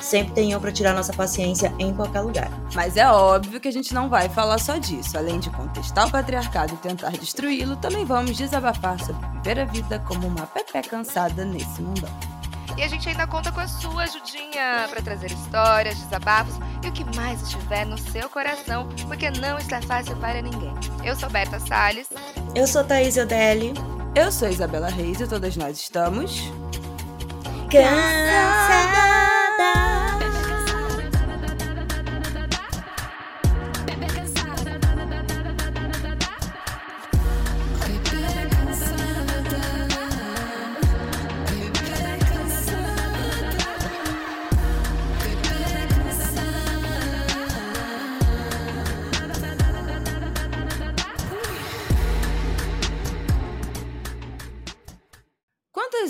sempre tem um pra tirar nossa paciência em qualquer lugar. Mas é óbvio que a gente não vai falar só disso. Além de contestar o patriarcado e tentar destruí-lo, também vamos desabafar sobre viver a vida como uma Pepe cansada nesse mundão. E a gente ainda conta com a sua ajudinha para trazer histórias, desabafos e o que mais estiver no seu coração, porque não está fácil para ninguém. Eu sou Berta Salles. Eu sou Thaís Odelli. Eu sou Isabela Reis e todas nós estamos. Cansada!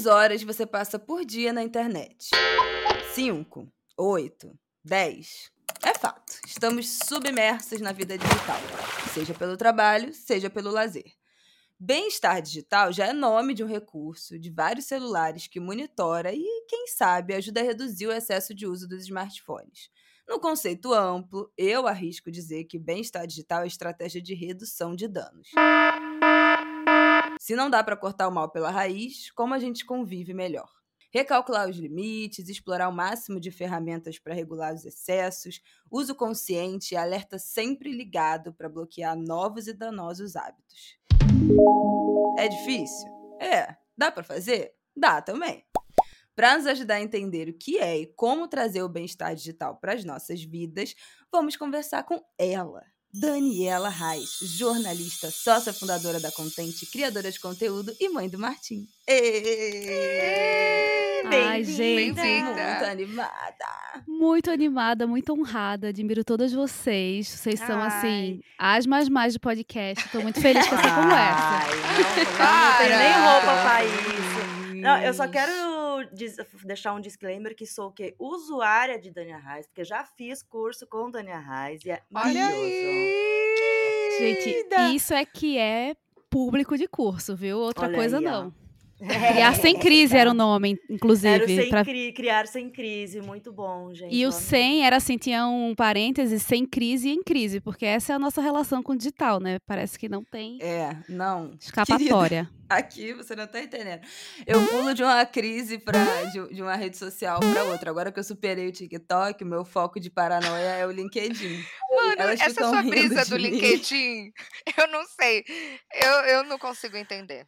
Quantas horas você passa por dia na internet? 5, 8, 10. É fato, estamos submersos na vida digital, seja pelo trabalho, seja pelo lazer. Bem-estar digital já é nome de um recurso de vários celulares que monitora e, quem sabe, ajuda a reduzir o excesso de uso dos smartphones. No conceito amplo, eu arrisco dizer que bem-estar digital é estratégia de redução de danos. Se não dá para cortar o mal pela raiz, como a gente convive melhor? Recalcular os limites, explorar o máximo de ferramentas para regular os excessos, uso consciente e alerta sempre ligado para bloquear novos e danosos hábitos. É difícil? É. Dá para fazer? Dá também. Para nos ajudar a entender o que é e como trazer o bem-estar digital para as nossas vidas, vamos conversar com ela, Daniela Reis, jornalista, sócia fundadora da Contente, criadora de conteúdo e mãe do Martim. Ai, gente. Muito animada. Muito animada, muito honrada. Admiro todas vocês. Vocês são, Ai. assim, as mais mais de podcast. Estou muito feliz com essa conversa. Ai, não, não Para. tenho nem roupa pra isso. Não, eu só quero diz- deixar um disclaimer que sou o quê? Usuária de Dania Reis, porque já fiz curso com Dania Reis e é Olha maravilhoso. aí! Gente, isso é que é público de curso, viu? Outra Olha coisa aí, ó. não. Criar sem crise era o nome, Era o inclusive. sem pra- cri- criar sem crise, muito bom, gente. E o sem era assim, tinha um parêntese, sem crise e em crise, porque essa é a nossa relação com o digital, né? Parece que não tem É, não. escapatória. Aqui você não tá entendendo. Eu pulo de uma crise pra, de, de uma rede social para outra. Agora que eu superei o TikTok, o meu foco de paranoia é o LinkedIn. Mano, Elas essa sua brisa de do mim. LinkedIn, eu não sei. Eu, eu não consigo entender.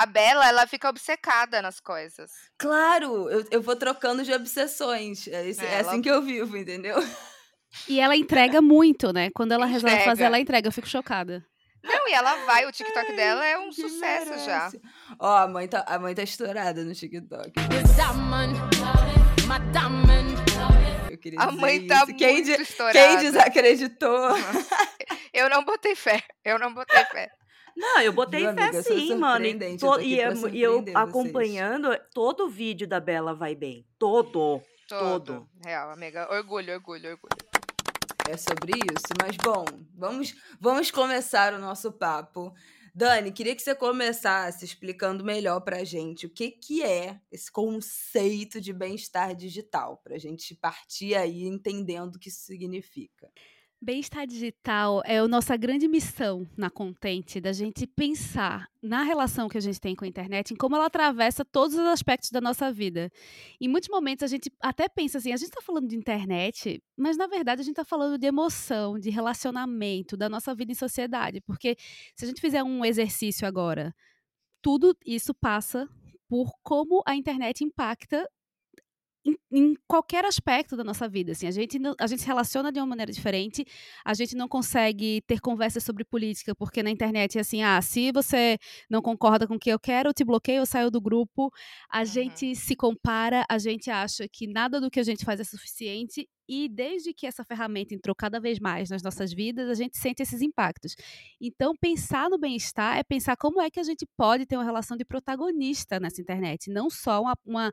A Bela, ela fica obcecada nas coisas. Claro, eu, eu vou trocando de obsessões. É, esse- É, é assim ela- que eu vivo, entendeu? E ela entrega muito, né? Quando ela resolve Entrega. fazer, ela entrega. Eu fico chocada. Não, e ela vai, o TikTok dela é um sucesso já. merece. Ó, a mãe, tá, a mãe tá estourada no TikTok. Eu queria A dizer mãe tá isso. Quem, muito de- estourada. quem desacreditou? Eu não botei fé. Eu não botei fé. Não, eu botei Viu, fé sim, mano. E, to- e pra eu- e eu acompanhando todo o vídeo da Bela vai bem. Todo. Todo. Todo. Real, amiga. Orgulho, orgulho, orgulho. É sobre isso, mas bom, vamos, vamos começar o nosso papo. Dani, queria que você começasse explicando melhor pra gente o que, que é esse conceito de bem-estar digital, pra gente partir aí entendendo o que isso significa. Bem-estar digital é a nossa grande missão na Contente, da gente pensar na relação que a gente tem com a internet, em como ela atravessa todos os aspectos da nossa vida. Em muitos momentos a gente até pensa assim, a gente está falando de internet, mas na verdade a gente está falando de emoção, de relacionamento, da nossa vida em sociedade. Porque se a gente fizer um exercício agora, tudo isso passa por como a internet impacta em em qualquer aspecto da nossa vida. Assim, a, gente, a gente se relaciona de uma maneira diferente, a gente não consegue ter conversas sobre política, porque na internet é assim, ah, se você não concorda com o que eu quero, eu te bloqueio, eu saio do grupo. A uhum. gente se compara, a gente acha que nada do que a gente faz é suficiente e desde que essa ferramenta entrou cada vez mais nas nossas vidas, a gente sente esses impactos. Então, pensar no bem-estar é pensar como é que a gente pode ter uma relação de protagonista nessa internet, não só uma, uma,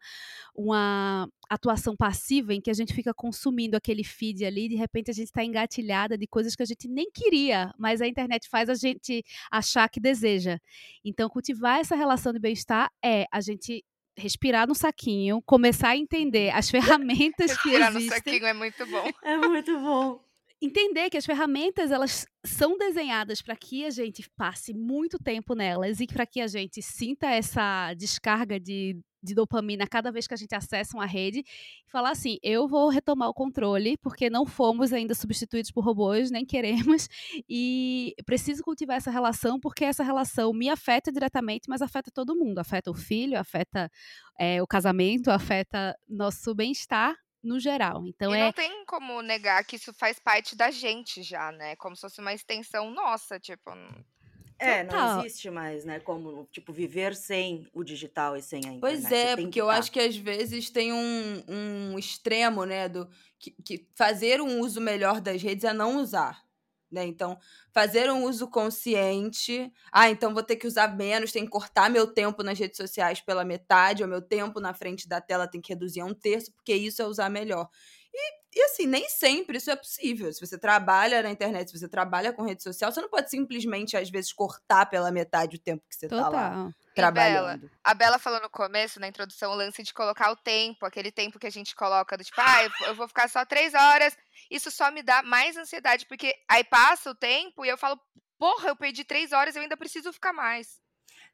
uma atuação passiva em que a gente fica consumindo aquele feed ali, e de repente a gente está engatilhada de coisas que a gente nem queria, mas a internet faz a gente achar que deseja. Então, cultivar essa relação de bem-estar é a gente respirar no saquinho, começar a entender as ferramentas que existem. Respirar no saquinho é muito bom. É muito bom. Entender que as ferramentas elas são desenhadas para que a gente passe muito tempo nelas e para que a gente sinta essa descarga de de dopamina cada vez que a gente acessa uma rede e falar assim: eu vou retomar o controle, porque não fomos ainda substituídos por robôs, nem queremos, e preciso cultivar essa relação, porque essa relação me afeta diretamente, mas afeta todo mundo. Afeta o filho, afeta é, o casamento, afeta nosso bem-estar no geral. Então e é... não tem como negar que isso faz parte da gente já, né? Como se fosse uma extensão nossa, tipo. É, não existe mais, né? Como, tipo, viver sem o digital e sem a internet. Pois é, porque eu acho que às vezes tem um, um extremo, né? Do, que, que fazer um uso melhor das redes é não usar. Né? Então, fazer um uso consciente. Ah, então vou ter que usar menos, tem que cortar meu tempo nas redes sociais pela metade, ou meu tempo na frente da tela tem que reduzir a um terço, porque isso é usar melhor. E, assim, nem sempre isso é possível. Se você trabalha na internet, se você trabalha com rede social, você não pode simplesmente, às vezes, cortar pela metade o tempo que você Total. tá lá trabalhando. Bela, a Bela falou no começo, na introdução, o lance de colocar o tempo, aquele tempo que a gente coloca do tipo, ah, eu vou ficar só três horas. Isso só me dá mais ansiedade, porque aí passa o tempo e eu falo, porra, eu perdi três horas, eu ainda preciso ficar mais.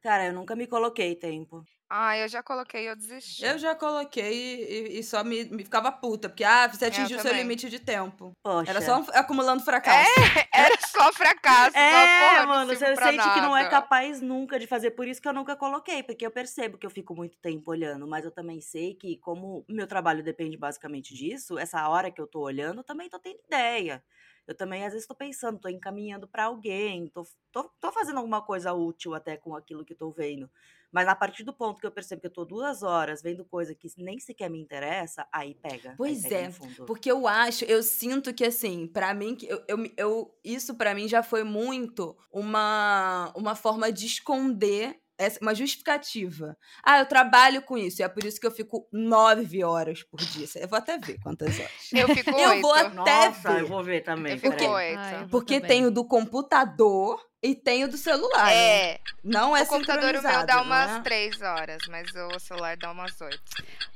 Cara, eu nunca me coloquei tempo. Ah, eu já coloquei, eu desisti. Eu já coloquei e, e só me, me, ficava puta, porque ah, você atingiu o seu limite de tempo. Poxa. Era só acumulando fracasso. É, era só fracasso. é, só, porra, mano, você sente nada. que não é capaz nunca de fazer. Por isso que eu nunca coloquei, porque eu percebo que eu fico muito tempo olhando, mas eu também sei que, como meu trabalho depende basicamente disso, essa hora que eu tô olhando, eu também tô tendo ideia. Eu também, às vezes, estou pensando, estou encaminhando para alguém, estou tô, tô, fazendo alguma coisa útil até com aquilo que estou vendo. Mas a partir do ponto que eu percebo que eu estou duas horas vendo coisa que nem sequer me interessa, aí pega. Pois aí pega é, porque eu acho, eu sinto que assim, para mim, eu, eu, eu, isso para mim já foi muito uma, uma forma de esconder uma justificativa. Ah, eu trabalho com isso, e é por isso que eu fico nove horas por dia. Eu vou até ver quantas horas. Eu fico Eu oito. vou até Nossa, ver. eu vou ver também. Eu fico Porque. Ai, eu porque também. tem o do computador e tem o do celular. né? É, Não é o computador o meu dá umas é? três horas, mas o celular dá umas oito.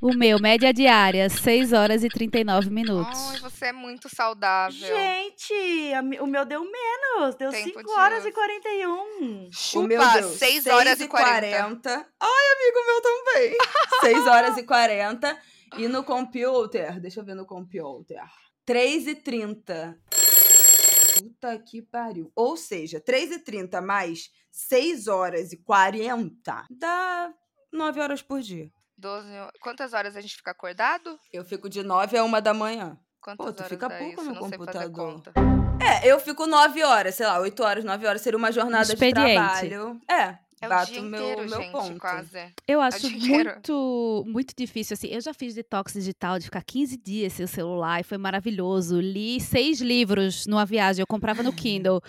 O meu, média diária, 6 horas e 39 minutos. Ai, você é muito saudável. Gente, a o meu deu menos. Deu Tempo 5 de horas uso. e 41. Chupa, o meu deu 6 horas e 40. 40. Ai, amigo meu também. 6 horas e 40. E no computer, deixa eu ver no computer. 3 e 30. Puta que pariu. Ou seja, 3 e 30 mais 6 horas e 40 dá 9 horas por dia. 12, quantas horas a gente fica acordado? Eu fico de 9 a 1 da manhã. Quantas Pô, tu horas fica pouco isso? no Não sei fazer computador. conta. É, eu fico 9 horas, sei lá, 8 horas, 9 horas seria uma jornada de trabalho. É, É o bato dia meu, inteiro, meu gente, ponto. quase. Eu acho dinheiro. muito, muito difícil, assim. Eu já fiz detox digital de ficar 15 dias sem o celular e foi maravilhoso. Li seis livros numa viagem, eu comprava no Kindle.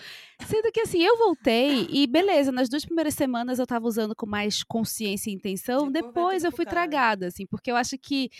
Sendo que, assim, eu voltei e beleza, nas duas primeiras semanas eu tava usando com mais consciência e intenção. Depois Depois eu fui caralho. tragada, assim, porque eu acho que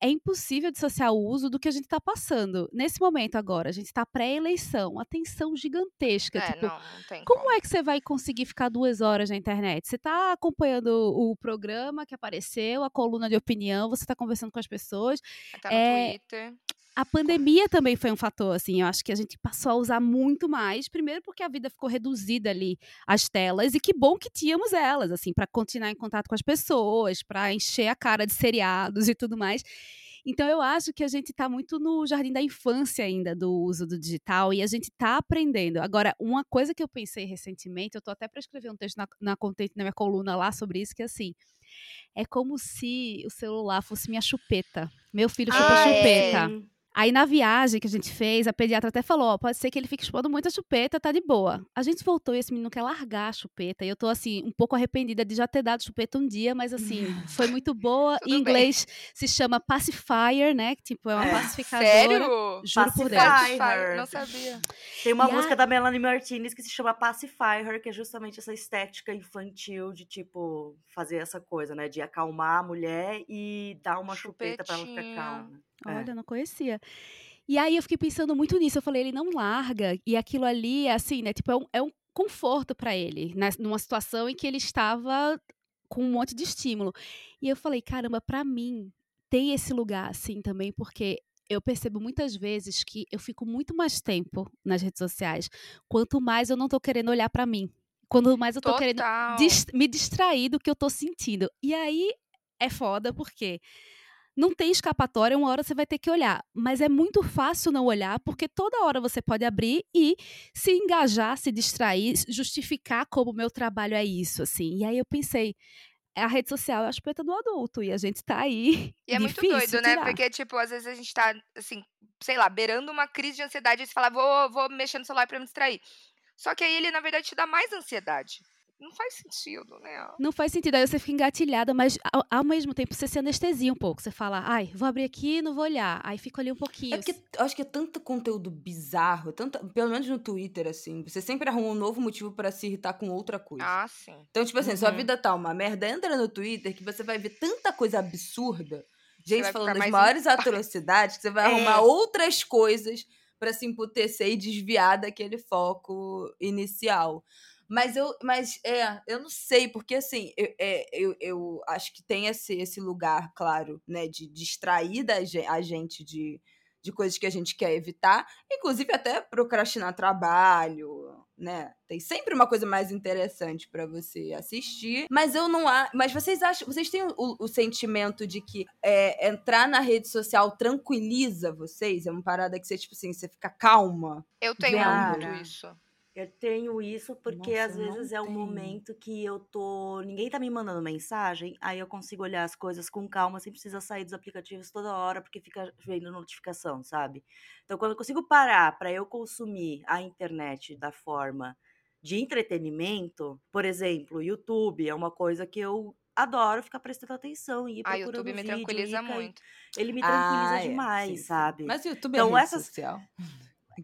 é impossível dissociar o uso do que a gente tá passando. Nesse momento agora, a gente tá pré-eleição, uma tensão gigantesca. É, tipo, não, não tem como como. é que você vai conseguir ficar duas horas na internet? Você está acompanhando o programa que apareceu, a coluna de opinião, você está conversando com as pessoas. Tá no é, Twitter. A pandemia também foi um fator, assim, eu acho que a gente passou a usar muito mais, primeiro porque a vida ficou reduzida ali às telas, e que bom que tínhamos elas, assim, para continuar em contato com as pessoas, para encher a cara de seriados e tudo mais. Então eu acho que a gente está muito no jardim da infância ainda do uso do digital e a gente está aprendendo. Agora, uma coisa que eu pensei recentemente, eu estou até para escrever um texto na, na, na minha coluna lá sobre isso, que é assim, É como se o celular fosse minha chupeta. Meu filho Ah, chupa é. Aí na viagem que a gente fez, a pediatra até falou, ó, pode ser que ele fique chupando muita chupeta, tá de boa. A gente voltou e esse menino quer largar a chupeta. E eu tô assim, um pouco arrependida de já ter dado chupeta um dia, mas assim, foi muito boa. Em bem. inglês se chama pacifier, né? Que tipo, é uma É. pacificadora. Sério? Juro por Deus. Pacifier. Pacifier, Não sabia. Tem uma E música a- da Melanie Martinez que se chama Pacify Her, que é justamente essa estética infantil de, tipo, fazer essa coisa, né? De acalmar a mulher e dar uma chupeta pra ela ficar Chupetinha. É. Olha, não conhecia. E aí eu fiquei pensando muito nisso. Eu falei, ele não larga. E aquilo ali, assim, né? Tipo, é um, é um conforto pra ele, né, numa situação em que ele estava com um monte de estímulo. E eu falei, caramba, pra mim tem esse lugar, assim, também, porque eu percebo muitas vezes que eu fico muito mais tempo nas redes sociais, quanto mais eu não tô querendo olhar pra mim. Quanto mais eu tô querendo Total. dis- me distrair do que eu tô sentindo. E aí é foda porque não tem escapatória, uma hora você vai ter que olhar. Mas é muito fácil não olhar, porque toda hora você pode abrir e se engajar, se distrair, justificar como o meu trabalho é isso, assim. E aí eu pensei, a rede social é a chupeta do adulto, e a gente tá aí. E é muito doido, né? tirar. Porque, tipo, às vezes a gente tá, assim, sei lá, beirando uma crise de ansiedade e você fala, vou, vou mexer no celular pra me distrair. Só que aí ele, na verdade, te dá mais ansiedade. Não faz sentido, né? Não faz sentido, aí você fica engatilhada, mas ao, ao mesmo tempo você se anestesia um pouco. Você fala, ai, vou abrir aqui e não vou olhar. Aí fica ali um pouquinho. É porque eu acho que é tanto conteúdo bizarro, tanto, pelo menos no Twitter, assim, você sempre arruma um novo motivo pra se irritar com outra coisa. Ah, sim. Então, tipo assim, sua Uhum. vida tá uma merda, entra no Twitter que você vai ver tanta coisa absurda, gente falando em maiores atrocidades, que você vai É. arrumar outras coisas pra se emputecer e desviar daquele foco inicial. Mas eu, mas é, eu não sei, porque assim, eu, é, eu, eu acho que tem esse, esse lugar, claro, né, de distrair da, a gente de, de coisas que a gente quer evitar, inclusive até procrastinar trabalho, né? Tem sempre uma coisa mais interessante pra você assistir. Mas eu não acho. Mas vocês acham. Vocês têm o, o sentimento de que é, entrar na rede social tranquiliza vocês? É uma parada que você, tipo assim, você fica calma? Eu tenho muito isso. Eu tenho isso porque Nossa, às vezes é o tenho. momento que eu tô. Ninguém tá me mandando mensagem, aí eu consigo olhar as coisas com calma, sem precisar sair dos aplicativos toda hora, porque fica vendo notificação, sabe? Então, quando eu consigo parar pra eu consumir a internet da forma de entretenimento, por exemplo, YouTube é uma coisa que eu adoro ficar prestando atenção e ir Ah, procurando YouTube me vídeo, tranquiliza muito. Ele me tranquiliza Ah, é, demais, sim, sim. sabe? Mas o YouTube Então, é rede essas- social.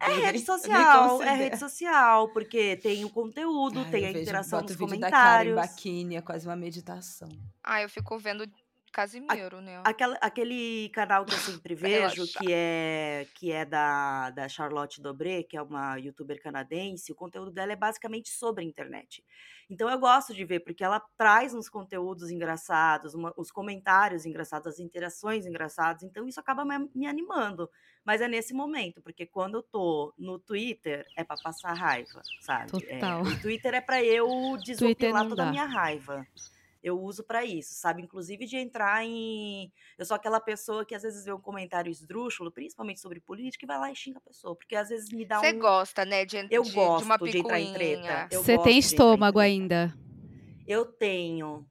É rede social, é rede social, porque tem o conteúdo, Ai, tem a vejo- interação boto nos vídeo da Karen comentários. Baquini, é quase uma meditação. Ah, eu fico vendo Casimiro, né? Aquela, aquele canal que eu sempre vejo, que é, que é da, da Charlotte Dobré, que é uma youtuber canadense, o conteúdo dela é basicamente sobre a internet. Então eu gosto de ver, porque ela traz uns conteúdos engraçados, uma- os comentários engraçados, as interações engraçadas, então isso acaba me, me animando. Mas é nesse momento, porque quando eu tô no Twitter, é pra passar raiva, sabe? É, Total. o Twitter é pra eu desopilar toda a minha raiva. Eu uso pra isso, sabe? Inclusive de entrar em. Eu sou aquela pessoa que às vezes vê um comentário esdrúxulo, principalmente sobre política, e vai lá e xinga a pessoa. Porque às vezes me dá Você um. gosta, né, de, Eu de, de gosto uma de entrar em treta. picuinha. Você tem de estômago ainda. Eu tenho.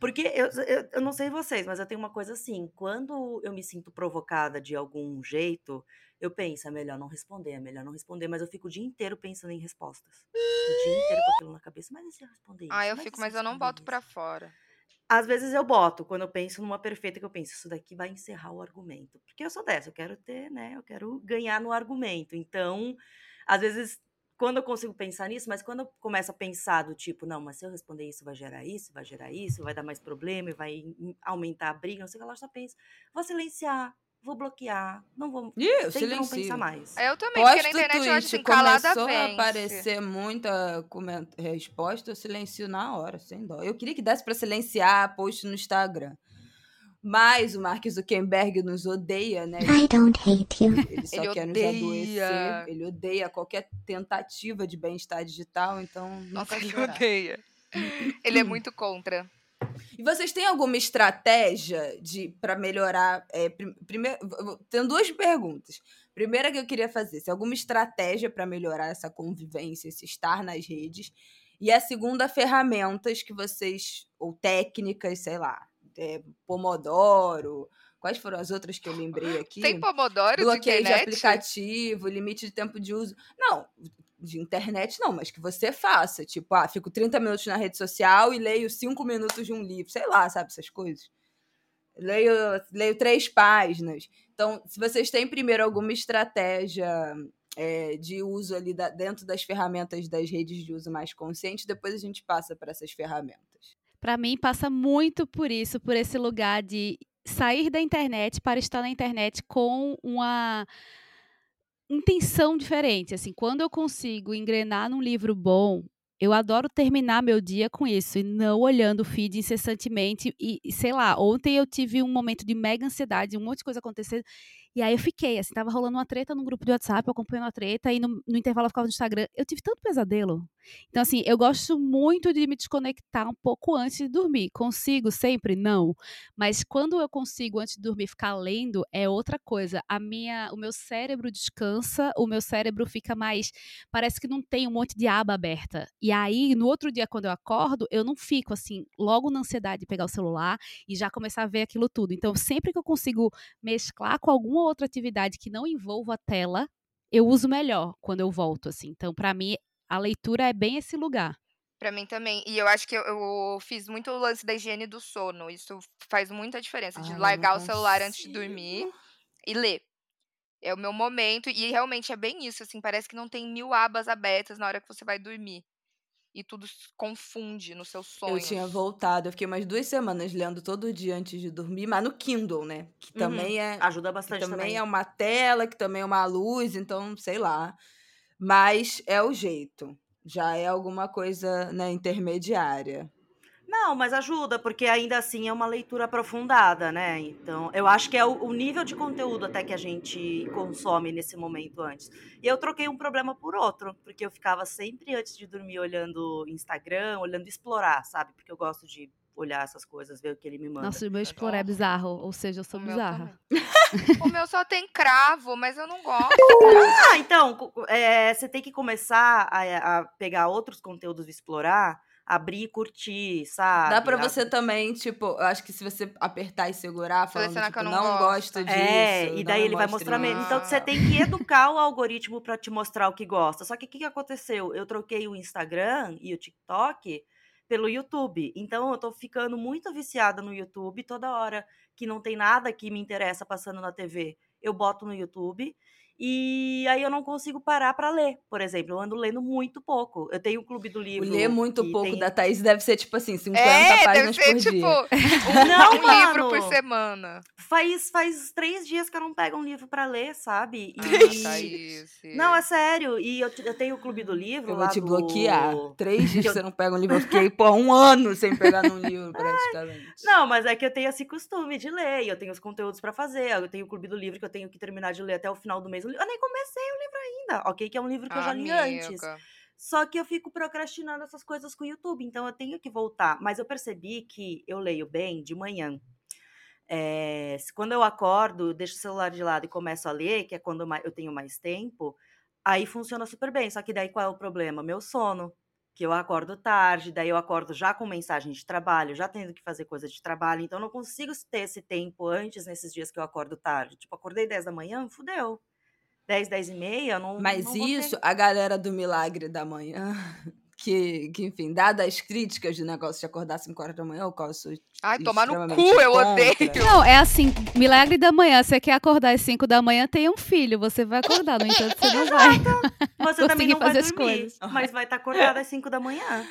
Porque eu, eu, eu não sei vocês, mas eu tenho uma coisa assim: quando eu me sinto provocada de algum jeito, eu penso, é melhor não responder, é melhor não responder, mas eu fico o dia inteiro pensando em respostas. O dia inteiro com aquilo na cabeça. Mas e se eu responder isso? Ah, eu Mas fico, mas eu não boto pra isso? fora. Às vezes eu boto, quando eu penso numa perfeita, que eu penso, isso daqui vai encerrar o argumento. Porque eu sou dessa, eu quero ter, né? Eu quero ganhar no argumento. Então, às vezes, quando eu consigo pensar nisso, mas quando eu começo a pensar do tipo, não, mas se eu responder isso, vai gerar isso, vai gerar isso, vai dar mais problema, e vai aumentar a briga, não sei o que eu só penso, vou silenciar, vou bloquear, não vou. Ih, Tento não pensar mais. Eu também, porque na Posto internet eu acho tweet, assim, calada começou a vence. aparecer muita coment- resposta, eu silencio na hora, sem dó. Eu queria que desse pra silenciar post no Instagram. Mas o Mark Zuckerberg nos odeia, né? I don't hate you. Ele só Ele quer nos odeia. adoecer. Ele odeia qualquer tentativa de bem-estar digital, então não Nossa, ele odeia. Ele é muito contra. E vocês têm alguma estratégia de para melhorar? É, prim- primeiro, tenho duas perguntas. Primeira que eu queria fazer, se alguma estratégia para melhorar essa convivência, esse estar nas redes. E a segunda, ferramentas que vocês, ou técnicas, sei lá, é, Pomodoro. Quais foram as outras que eu lembrei aqui? Tem Pomodoro de Bloqueio de internet? aplicativo, limite de tempo de uso. Não, de internet não, mas que você faça. Tipo, ah, fico 30 minutos na rede social e leio 5 minutos de um livro. Sei lá, sabe essas coisas? Leio, leio três páginas. Então, se vocês têm primeiro alguma estratégia é, de uso ali da- dentro das ferramentas das redes de uso mais consciente, depois a gente passa para essas ferramentas. Para mim, passa muito por isso, por esse lugar de sair da internet para estar na internet com uma intenção diferente. Assim, quando eu consigo engrenar num livro bom, eu adoro terminar meu dia com isso e não olhando o feed incessantemente. E, sei lá, ontem eu tive um momento de mega ansiedade, um monte de coisa acontecendo. E aí eu fiquei, assim, tava rolando uma treta no grupo de WhatsApp, acompanhando a treta, e no, no intervalo eu ficava no Instagram. Eu tive tanto pesadelo. Então, assim, eu gosto muito de me desconectar um pouco antes de dormir. Consigo sempre? Não. Mas quando eu consigo, antes de dormir, ficar lendo, é outra coisa. A minha, o meu cérebro descansa, o meu cérebro fica mais. Parece que não tem um monte de aba aberta. E aí, no outro dia, quando eu acordo, eu não fico assim, logo na ansiedade de pegar o celular e já começar a ver aquilo tudo. Então, sempre que eu consigo mesclar com alguma outra atividade que não envolva a tela, eu uso melhor quando eu volto, assim. Então, para mim, a leitura é bem esse lugar. Pra mim também. E eu acho que eu, eu fiz muito o lance da higiene do sono. Isso faz muita diferença. De Ai, eu largar o celular antes de dormir e ler. É o meu momento. E realmente é bem isso, assim. Parece que não tem mil abas abertas na hora que você vai dormir. E tudo se confunde nos seus Eu sonhos. tinha voltado, eu fiquei umas duas semanas lendo todo dia antes de dormir, mas no Kindle, né? Que Uhum. também é Ajuda bastante também, também. é uma tela, que também é uma luz, então, sei lá. Mas é o jeito. Já é alguma coisa, né, intermediária. Não, mas ajuda, porque ainda assim é uma leitura aprofundada, né? Então, eu acho que é o, o nível de conteúdo até que a gente consome nesse momento antes. E eu troquei um problema por outro, porque eu ficava sempre antes de dormir olhando Instagram, olhando explorar, sabe? Porque eu gosto de olhar essas coisas, ver o que ele me manda. Nossa, o meu explorar é bizarro, ou seja, eu sou O meu bizarra. também. o meu só tem cravo, mas eu não gosto. Ah, então, é, você tem que começar a, a pegar outros conteúdos e explorar, abrir e curtir, sabe? Dá pra A- você também, tipo, eu acho que se você apertar e segurar, falando, Selecionar que tipo, eu não não gosto. gosto disso. É, e daí ele vai mostrar menos. isso. Então você tem que educar o algoritmo pra te mostrar o que gosta. Só que o que, que aconteceu? Eu troquei o Instagram e o TikTok pelo YouTube. Então eu tô ficando muito viciada no YouTube. Toda hora que não tem nada que me interessa passando na TV, eu boto no YouTube. E aí eu não consigo parar pra ler, por exemplo. Eu ando lendo muito pouco. Eu tenho o Clube do Livro. ler muito pouco tem- da Thaís deve ser, tipo assim, 50 É, deve páginas ser por tipo dia. um, Não, um livro por semana. Faz, faz três dias que eu não pego um livro pra ler, sabe? Ah, E- Thaís. Não, é sério. E eu, eu tenho o Clube do Livro Eu lá vou te do- bloquear. Três dias que você não pega um livro. Eu fiquei, pô, um ano sem pegar num livro, praticamente. Não, mas é que eu tenho esse costume de ler. e Eu tenho os conteúdos pra fazer. Eu tenho o Clube do Livro que eu tenho que terminar de ler até o final do mês. Eu nem comecei o livro ainda, ok? Que é um livro que eu já li antes. Só que eu fico procrastinando essas coisas com o YouTube, então eu tenho que voltar. Mas eu percebi que eu leio bem de manhã. É, quando eu acordo, deixo o celular de lado e começo a ler, que é quando eu tenho mais tempo, aí funciona super bem. Só que daí qual é o problema? Meu sono. Que eu acordo tarde, daí eu acordo já com mensagem de trabalho, já tendo que fazer coisa de trabalho, então eu não consigo ter esse tempo antes nesses dias que eu acordo tarde. Tipo, acordei 10 da manhã, fudeu. 10, 10 e meia, não. Mas não vou ter- isso, a galera do Milagre da Manhã, que, que enfim, dadas as críticas do negócio de acordar às 5 horas da manhã, eu sou Ai, tomar no cu, eu contra. odeio. Não, é assim, milagre da manhã. Você quer acordar às 5 da manhã, tem um filho. Você vai acordar, no entanto, você não vai. Você também conseguir não vai fazer as dormir, coisas. mas vai estar acordada às 5 da manhã.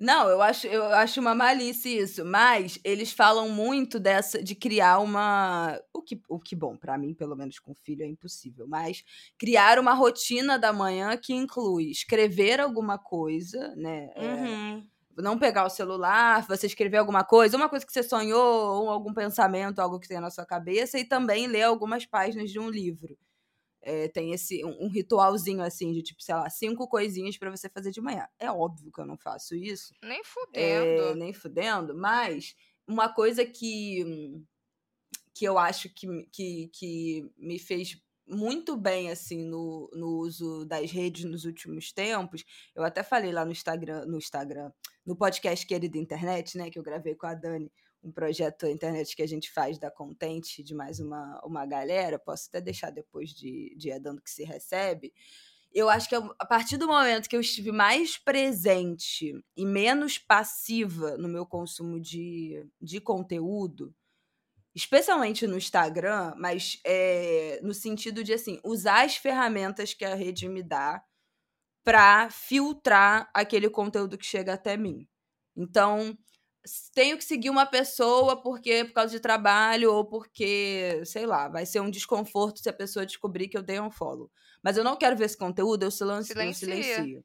Não, eu acho, eu acho uma malícia isso, mas eles falam muito dessa de criar uma, o que, o que bom, pra mim, pelo menos com filho é impossível, mas criar uma rotina da manhã que inclui escrever alguma coisa, né? é, Uhum. não pegar o celular, você escrever alguma coisa, uma coisa que você sonhou, ou algum pensamento, algo que tem na sua cabeça, e também ler algumas páginas de um livro. É, tem esse um, um ritualzinho assim, de tipo, sei lá, cinco coisinhas pra você fazer de manhã. É óbvio que eu não faço isso, Nem é, fudendo. nem fudendo, mas uma coisa que, que eu acho que, que, que me fez muito bem assim no, no uso das redes nos últimos tempos. Eu até falei lá no Instagram, no Instagram, no podcast Querida Internet, né, que eu gravei com a Dani, um projeto na internet que a gente faz da Content de mais uma, uma galera, posso até deixar depois de, de é dando que se recebe. Eu acho que a partir do momento que eu estive mais presente e menos passiva no meu consumo de, de conteúdo, especialmente no Instagram, mas é, no sentido de assim, usar as ferramentas que a rede me dá para filtrar aquele conteúdo que chega até mim. Então, tenho que seguir uma pessoa porque por causa de trabalho ou porque, sei lá, vai ser um desconforto se a pessoa descobrir que eu dei um follow. Mas eu não quero ver esse conteúdo, eu silencio. Silencia. Eu, silencio.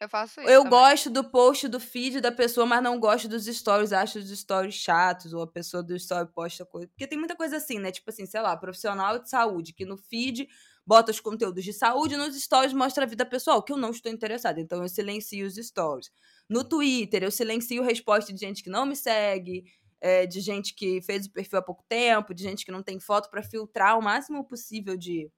Eu faço isso. eu também. gosto do post do feed da pessoa, mas não gosto dos stories, acho os stories chatos, ou a pessoa do story posta coisa. Porque tem muita coisa assim, né? Tipo assim, sei lá, profissional de saúde, que no feed bota os conteúdos de saúde, nos stories mostra a vida pessoal, que eu não estou interessada. Então eu silencio os stories. No Twitter, eu silencio resposta de gente que não me segue, é, de gente que fez o perfil há pouco tempo, de gente que não tem foto, para filtrar o máximo possível de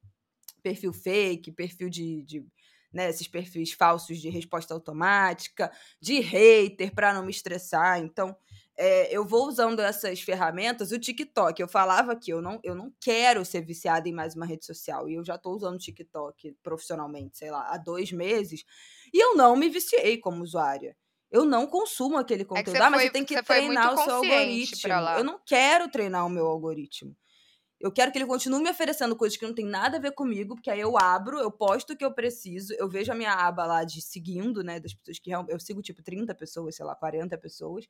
perfil fake, perfil de. de né, esses perfis falsos de resposta automática, de hater, para não me estressar. Então, é, eu vou usando essas ferramentas. O TikTok, eu falava que eu não, eu não quero ser viciada em mais uma rede social. E eu já estou usando o TikTok profissionalmente, sei lá, há dois meses. E eu não me viciei como usuária. Eu não consumo aquele conteúdo. você ah, mas foi- você tem que treinar o seu algoritmo. Eu não quero treinar o meu algoritmo. Eu quero que ele continue me oferecendo coisas que não tem nada a ver comigo, porque aí eu abro, eu posto o que eu preciso, eu vejo a minha aba lá de seguindo, né, das pessoas que. Eu sigo tipo 30 pessoas, sei lá, 40 pessoas.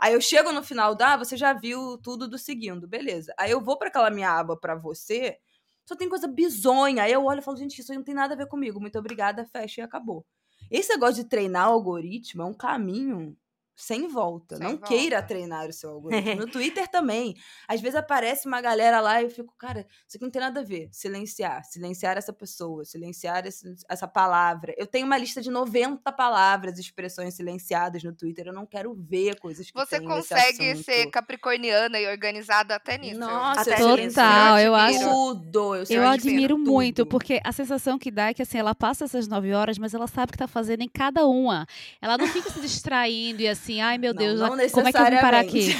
Aí eu chego no final da, ah, você já viu tudo do seguindo, beleza. Aí eu vou pra aquela minha aba pra você, só tem coisa bizonha. Aí eu olho e falo, gente, isso aí não tem nada a ver comigo. Muito obrigada, fecha e acabou. Esse negócio de treinar o algoritmo é um caminho sem volta. Sem não volta. queira treinar o seu algoritmo. No Twitter também. Às vezes aparece uma galera lá e eu fico, cara, isso aqui não tem nada a ver. Silenciar. Silenciar essa pessoa. Silenciar esse- essa palavra. Eu tenho uma lista de 90 palavras, expressões silenciadas no Twitter. Eu não quero ver coisas que Você consegue ser capricorniana e organizada até nisso. Nossa, Até eu nisso. Total, eu admiro. acho. Tudo. Eu, Eu admiro tudo. muito, porque a sensação que dá é que assim, ela passa essas nove horas, mas ela sabe o que tá fazendo em cada uma. Ela não fica se distraindo e assim, ai meu Não, Deus, não como é que eu vim parar aqui?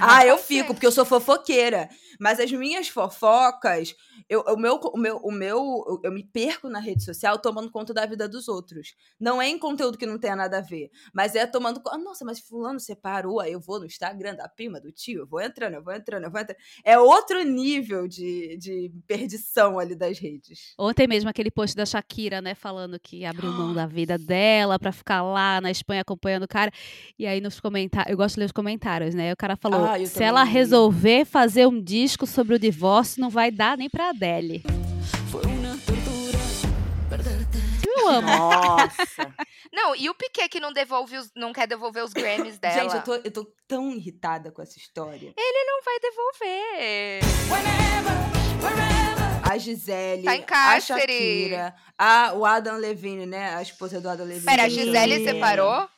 Ah, eu fico, porque eu sou fofoqueira. Mas as minhas fofocas, eu, o meu, o meu, o meu, eu- eu me perco na rede social tomando conta da vida dos outros. Não é em conteúdo que não tenha nada a ver, mas é tomando conta. Nossa, mas fulano separou, aí eu vou no Instagram da prima, do tio, eu vou entrando, eu vou entrando, eu vou entrando. É outro nível de, de perdição ali das redes. Ontem mesmo aquele post da Shakira, né, falando que abriu mão da vida dela pra ficar lá na Espanha acompanhando o cara. E aí nos comentários, eu gosto de ler os comentários, né? O cara falou: Ah, se ela li. resolver fazer um disco sobre o divórcio, não vai dar nem pra Adele. Eu amo. Nossa. Não, e o Piquet que não devolve os, não quer devolver os Grammys dela? Gente, eu tô, eu tô tão irritada com essa história. Não vai devolver. A Gisele, Tá em a cárcere. Shakira, a, o Adam Levine, né? A esposa do Adam Levine. Pera, a. Gisele separou?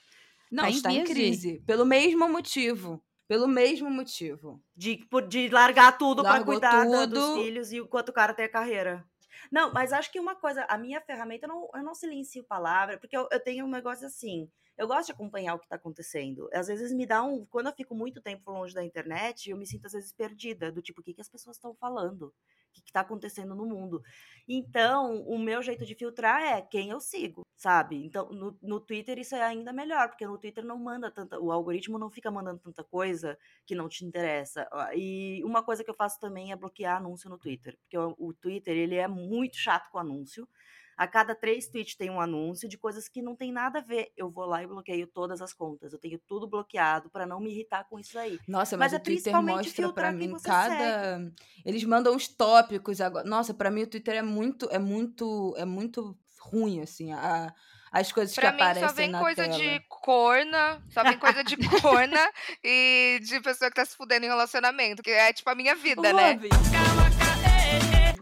Não, Tá está em crise. Pelo mesmo motivo. Pelo mesmo motivo. De, de largar tudo pra Largou cuidar da- dos tudo. filhos e enquanto o cara tem a carreira. Não, mas acho que uma coisa, a minha ferramenta, eu não, eu não silencio palavra, porque eu, eu tenho um negócio assim. Eu gosto de acompanhar o que tá acontecendo. Às vezes me dá um. Quando eu fico muito tempo longe da internet, eu me sinto às vezes perdida, do tipo, o que, que as pessoas estão falando? O que, que tá acontecendo no mundo? Então, o meu jeito de filtrar é quem eu sigo, sabe? Então, no, no Twitter isso é ainda melhor, porque no Twitter não manda tanta. O algoritmo não fica mandando tanta coisa que não te interessa. Ó, E uma coisa que eu faço também é bloquear anúncio no Twitter, porque o, o Twitter ele é muito chato com anúncio. A cada três tweets tem um anúncio de coisas que não tem nada a ver. Eu vou lá e bloqueio todas as contas. Eu tenho tudo bloqueado para não me irritar com isso aí. Nossa, Mas mas, é o Twitter principalmente mostra quem mim cada. Eles mandam uns tópicos agora. Nossa, pra mim o Twitter é muito, é muito, é muito ruim assim. A, as coisas Pra que mim aparecem só vem na coisa tela. de corna, só vem coisa de corna e de pessoa que tá se fudendo em relacionamento, que é tipo a minha vida, né? Rob,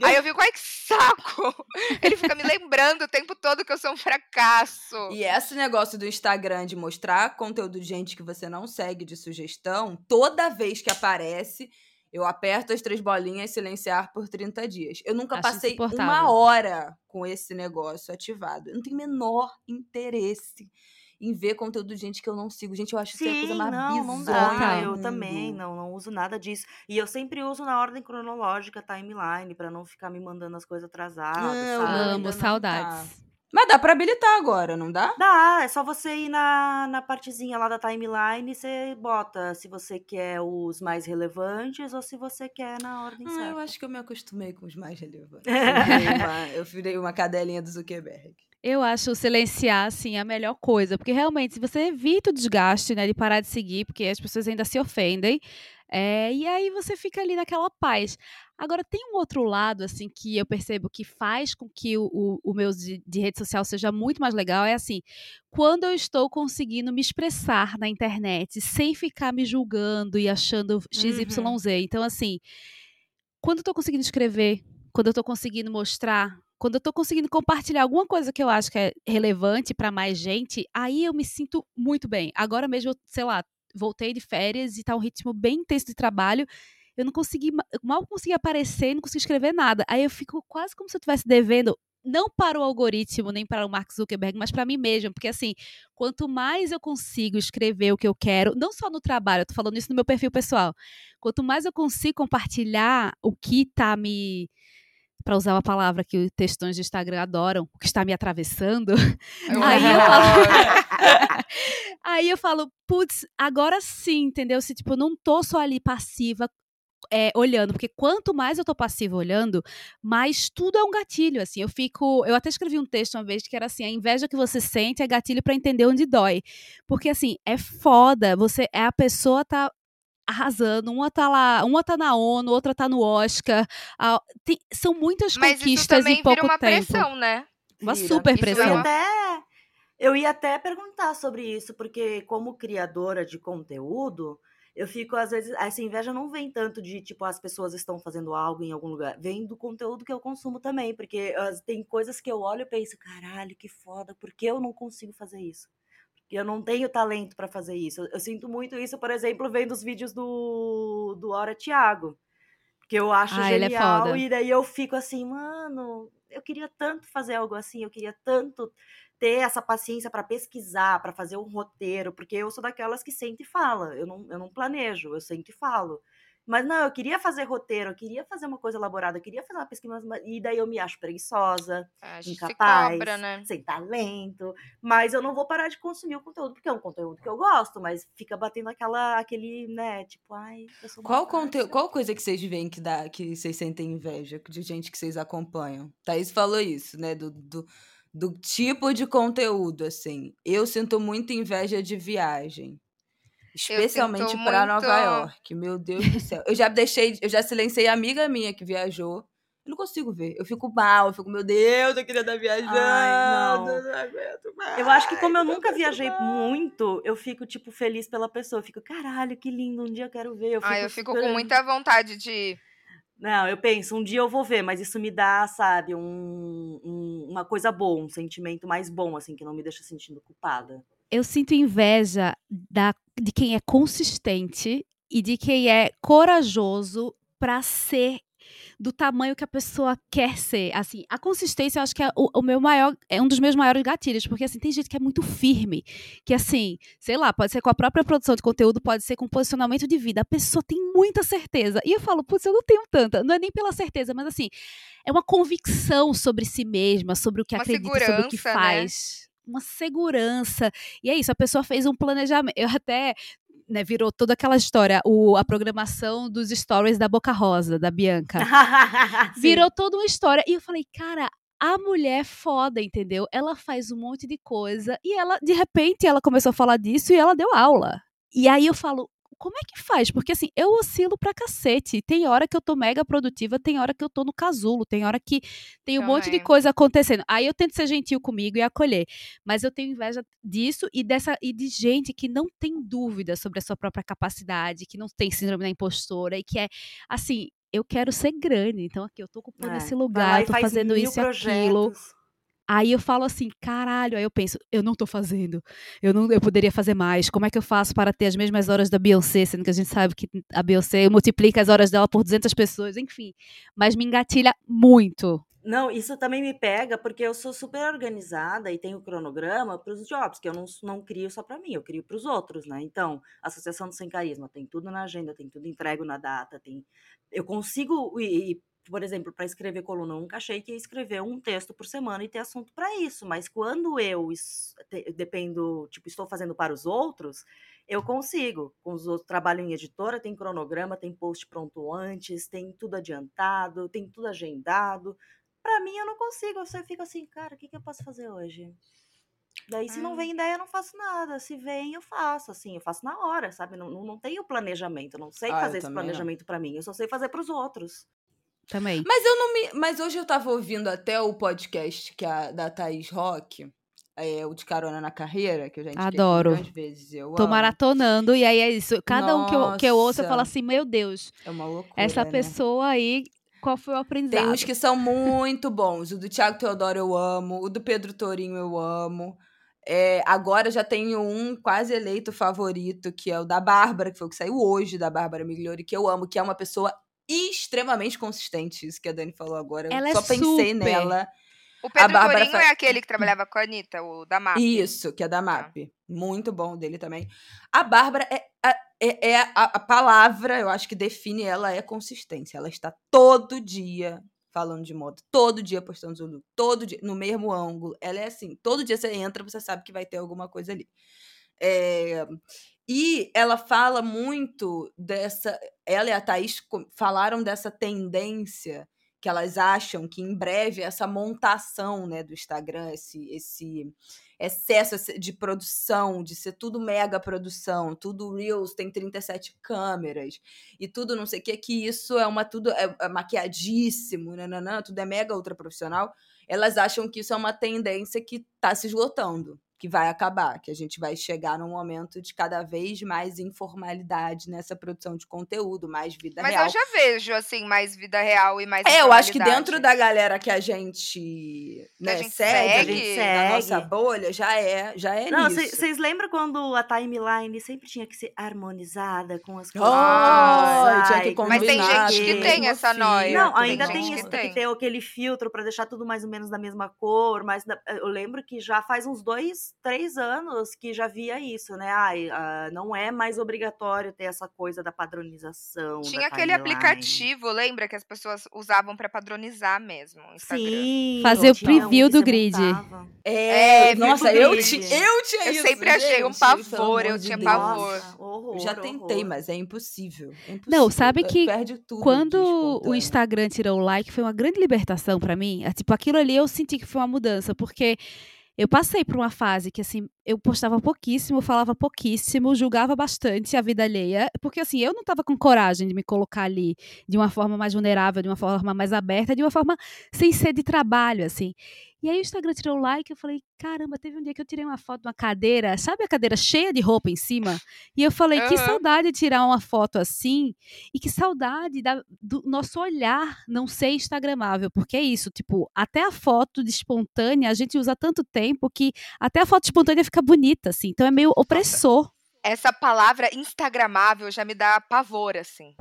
Aí eu fico, ai que saco! Ele fica me lembrando o tempo todo que eu sou um fracasso. E esse negócio do Instagram de mostrar conteúdo de gente que você não segue de sugestão, toda vez que aparece, eu aperto as três bolinhas e silenciar por 30 dias. Eu nunca Acho passei uma hora com esse negócio ativado. Eu não tenho o menor interesse em ver conteúdo de gente que eu não sigo. Gente, eu acho isso a coisa Sim, mais não, não dá. Eu também não, não uso nada disso. E eu sempre uso na ordem cronológica, timeline, pra não ficar me mandando as coisas atrasadas, eu sabe? Amo, não saudades. Mas dá pra habilitar agora, não dá? Dá, é só você ir na, na partezinha lá da timeline e você bota se você quer os mais relevantes ou se você quer na ordem Ah, eu certa. acho que eu me acostumei com os mais relevantes. Eu virei uma, eu virei uma cadelinha do Zuckerberg. Eu acho silenciar, assim, a melhor coisa. Porque realmente, se você evita o desgaste, né, de parar de seguir, porque as pessoas ainda se ofendem, é, e aí você fica ali naquela paz. Agora, tem um outro lado, assim, que eu percebo que faz com que o, o, o meu de, de rede social seja muito mais legal, é assim, quando eu estou conseguindo me expressar na internet, sem ficar me julgando e achando XYZ. Então, assim, quando eu tô conseguindo escrever, quando eu tô conseguindo mostrar, quando eu tô conseguindo compartilhar alguma coisa que eu acho que é relevante para mais gente, aí eu me sinto muito bem. Agora mesmo, sei lá, voltei de férias e tá um ritmo bem intenso de trabalho. Eu não consegui, eu mal consegui aparecer, não consegui escrever nada. Aí eu fico quase como se eu estivesse devendo, não para o algoritmo, nem para o Mark Zuckerberg, mas para mim mesma. Porque assim, quanto mais eu consigo escrever o que eu quero, não só no trabalho, eu tô falando isso no meu perfil pessoal. Quanto mais eu consigo compartilhar o que tá me. Para usar uma palavra que os textões de Instagram adoram, o que está me atravessando, Aí eu adoro. Aí eu falo, putz, agora sim, entendeu? Se, tipo, eu não tô só ali passiva, é, olhando, porque quanto mais eu tô passiva olhando, mais tudo é um gatilho, assim. Eu fico. Eu até escrevi um texto uma vez que era assim: a inveja que você sente é gatilho pra entender onde dói. Porque, assim, é foda. Você é a pessoa tá arrasando, uma tá lá, uma tá na ONU, outra tá no Oscar. a- tem- são muitas Mas isso conquistas também em pouco vira uma tempo. pressão, né? Uma Vira. super Isso é pressão. até, eu ia até perguntar sobre isso, porque como criadora de conteúdo, eu fico, às vezes, essa inveja não vem tanto de, tipo, as pessoas estão fazendo algo em algum lugar, vem do conteúdo que eu consumo também, porque tem coisas que eu olho e penso, caralho, que foda, por que eu não consigo fazer isso? Porque eu não tenho talento pra fazer isso. Eu, eu sinto muito isso, por exemplo, vendo os vídeos do, do Hora Thiago, que eu acho Ah, ele é genial, foda. e daí eu fico assim, mano, eu queria tanto fazer algo assim, eu queria tanto ter essa paciência para pesquisar, para fazer um roteiro, porque eu sou daquelas que sente e fala, eu não, eu não planejo, eu sento e falo. Mas não, eu queria fazer roteiro, eu queria fazer uma coisa elaborada, eu queria fazer uma pesquisa, mas- e daí eu me acho preguiçosa, se incapaz, cobra, né? sem talento, mas eu não vou parar de consumir o conteúdo, porque é um conteúdo que eu gosto, mas fica batendo aquela, aquele, né, tipo, ai, eu sou Qual, conteúdo, qual coisa que vocês veem que dá, que vocês sentem inveja de gente que vocês acompanham? Thaís falou isso, né? Do, do, do tipo de conteúdo, assim. Eu sinto muita inveja de viagem. Especialmente pra muito- Nova York. Meu Deus do céu. Eu já deixei, eu já silenciei amiga minha que viajou. Eu não consigo ver. Eu fico mal, eu fico, meu Deus, eu queria estar viajando. não. não aguento mais, Eu acho que como eu nunca viajei mais. muito, eu fico, tipo, feliz pela pessoa. Eu fico, caralho, que lindo, um dia eu quero ver. Eu fico Ah, eu fico super- com muita vontade de. Não, eu penso, um dia eu vou ver, mas isso me dá, sabe, um, um- uma coisa boa, um sentimento mais bom, assim, que não me deixa sentindo culpada. eu sinto inveja da, de quem é consistente e de quem é corajoso pra ser do tamanho que a pessoa quer ser. Assim, a consistência eu acho que é o, o meu maior, é um dos meus maiores gatilhos, porque assim, tem gente que é muito firme, que assim, sei lá, pode ser com a própria produção de conteúdo, pode ser com posicionamento de vida. A pessoa tem muita certeza. E eu falo, putz, eu não tenho tanta, não é nem pela certeza, mas assim, é uma convicção sobre si mesma, sobre o que Uma acredita, sobre o que né? faz. Uma segurança. E é isso, a pessoa fez um planejamento. Eu até. Né, virou toda aquela história, o, a programação dos stories da Boca Rosa, da Bianca. Virou toda uma história. E eu falei, cara, a mulher é foda, entendeu? Ela faz um monte de coisa e ela, de repente, ela começou a falar disso e ela deu aula. E aí eu falo, como é que faz? Porque assim, eu oscilo pra cacete. Tem hora que eu tô mega produtiva, tem hora que eu tô no casulo, tem hora que tem um monte de coisa acontecendo. Aí eu tento ser gentil comigo e acolher. Mas eu tenho inveja disso e dessa e de gente que não tem dúvida sobre a sua própria capacidade, que não tem síndrome da impostora e que é assim, eu quero ser grande, então aqui eu tô ocupando É, esse lugar, eu tô faz fazendo isso e aquilo. Aí eu falo assim, caralho, aí eu penso, eu não tô fazendo. Eu não eu poderia fazer mais. Como é que eu faço para ter as mesmas horas da Beyoncé, sendo que a gente sabe que a Beyoncé multiplica as horas dela por 200 pessoas, enfim. Mas me engatilha muito. Não, isso também me pega porque eu sou super organizada e tenho cronograma para os jobs, que eu não, não crio só para mim, eu crio para os outros, né? Então, Associação do Sem Carisma tem tudo na agenda, tem tudo entrego na data, tem eu consigo e por exemplo, para escrever coluna, eu nunca achei que ia escrever um texto por semana e ter assunto para isso, mas quando eu dependo, tipo, estou fazendo para os outros, eu consigo. Com os outros, trabalho em editora, tem cronograma, tem post pronto antes, tem tudo adiantado, tem tudo agendado. Para mim, eu não consigo. Eu só fico assim, cara, o que, que eu posso fazer hoje? Daí, se não vem ideia, eu não faço nada. Se vem, eu faço, assim, eu faço na hora, sabe? Não, não, não tenho planejamento, não sei Ah, eu fazer esse planejamento para mim. Eu só sei fazer para os outros. Também. Mas eu não me. Mas hoje eu tava ouvindo até o podcast que a, da Thaís Rock, é, o de Carona na Carreira, que eu já Adoro. vezes. Eu Tô amo. maratonando, e aí é isso. Cada um que eu, que eu ouço, eu Nossa. falo assim, meu Deus, É uma loucura. essa né? pessoa aí, qual foi o aprendizado? Tem uns que são muito bons. O do Thiago Teodoro eu amo. O do Pedro Torinho eu amo. É, agora já tenho um quase eleito favorito, que é o da Bárbara, que foi o que saiu hoje, da Bárbara Migliori, que eu amo, que é uma pessoa extremamente consistente. Isso que a Dani falou agora. Eu Ela é só pensei super. nela. O Pedro Bárbara Torinho fa- é aquele que trabalhava com a Anitta, o da MAP. Isso, que é da MAP. Muito bom dele também. A Bárbara é, a, é, é a, a palavra, eu acho que define ela, é consistência. Ela está todo dia falando de moda, todo dia postando seu look, todo dia, no mesmo ângulo. Ela é assim, todo dia você entra, você sabe que vai ter alguma coisa ali. É, e ela fala muito dessa. Ela e a Thaís falaram dessa tendência que elas acham que em breve essa montação né, do Instagram, esse, esse excesso de produção, de ser tudo mega produção, tudo Reels tem 37 câmeras e tudo não sei o que, que isso é uma tudo é, é maquiadíssimo, nananã, tudo é mega ultra profissional. Elas acham que isso é uma tendência que está se esgotando, que vai acabar, que a gente vai chegar num momento de cada vez mais informalidade nessa produção de conteúdo, mais vida Mas real. eu já vejo, assim, mais vida real e mais É, eu acho que dentro da galera que a gente, né, gente segue, segue. a gente na nossa Segue. bolha, já é, já é Não, vocês lembram quando a timeline sempre tinha que ser harmonizada com as coisas? Ai, tinha que Mas tem combinar gente que tem essa filho. noia. Não, tem ainda tem que isso, tem tem. que ter aquele filtro pra deixar tudo mais ou menos da mesma cor, mas eu lembro que já faz uns dois, três anos que já via isso, né? Ai, ah, não é mais obrigatório ter essa coisa da padronização. da Tinha aquele timeline. aplicativo, lembra? Que as pessoas usavam pra padronizar mesmo. Sim. Fazer o preview do grid. montava. É, É, nossa, eu, ti, eu tinha Eu isso. sempre achei um gente, pavor, eu de tinha Deus. pavor. Nossa, horror, Eu já tentei, horror. mas é impossível. é Não, impossível. sabe É, que Perde tudo de Quando o. Instagram tirou o like, foi uma grande libertação pra mim. É, Tipo, aquilo ali eu senti que foi uma mudança, porque eu passei por uma fase que, assim, eu postava pouquíssimo, falava pouquíssimo, julgava bastante a vida alheia, porque, assim, eu não tava com coragem de me colocar ali de uma forma mais vulnerável, de uma forma mais aberta, de uma forma sem ser de trabalho, assim. E aí o Instagram tirou o like, eu falei, caramba, teve um dia que eu tirei uma foto de uma cadeira, sabe a cadeira cheia de roupa em cima? E eu falei, que Aham. saudade de tirar uma foto assim, e que saudade da- do nosso olhar não ser instagramável, porque é isso, tipo, até a foto de espontânea a gente usa tanto tempo que até a foto espontânea fica bonita, assim, então é meio opressor. Essa palavra instagramável já me dá pavor, assim.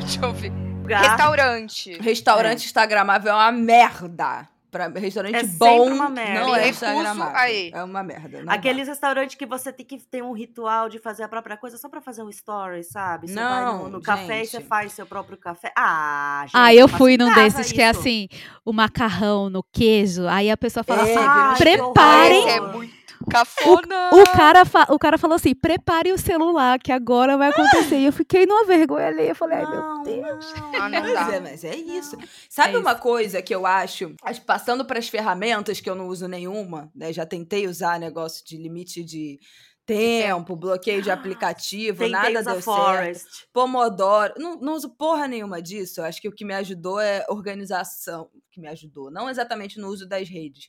Deixa eu ver. Lugar- Restaurante. Restaurante instagramável é uma merda. Pra restaurante É bom sempre uma merda. não é instagramável. aí. É uma merda. não Aqueles restaurantes que você tem que ter um ritual de fazer a própria coisa só pra fazer um story, sabe? Você vai no, Não, no café e você faz seu próprio café. Ah, gente. ah, eu fui num desses que é isso. assim, o macarrão no queijo, aí a pessoa fala É, assim, preparem é muito cafona. O cara, fa- o cara falou assim: prepare o celular, que agora vai acontecer. E eu fiquei numa vergonha ali. Eu falei, ai meu Não, Deus. não. Ah, não Mas é, mas é isso. Sabe É uma coisa que eu acho, as- passando para as ferramentas que eu não uso nenhuma, né? Já tentei usar negócio de limite de tempo, bloqueio de aplicativo, Tentei nada deu certo. Forest. Pomodoro, não, não uso porra nenhuma disso. Eu acho que o que me ajudou é organização. O que me ajudou, não exatamente no uso das redes,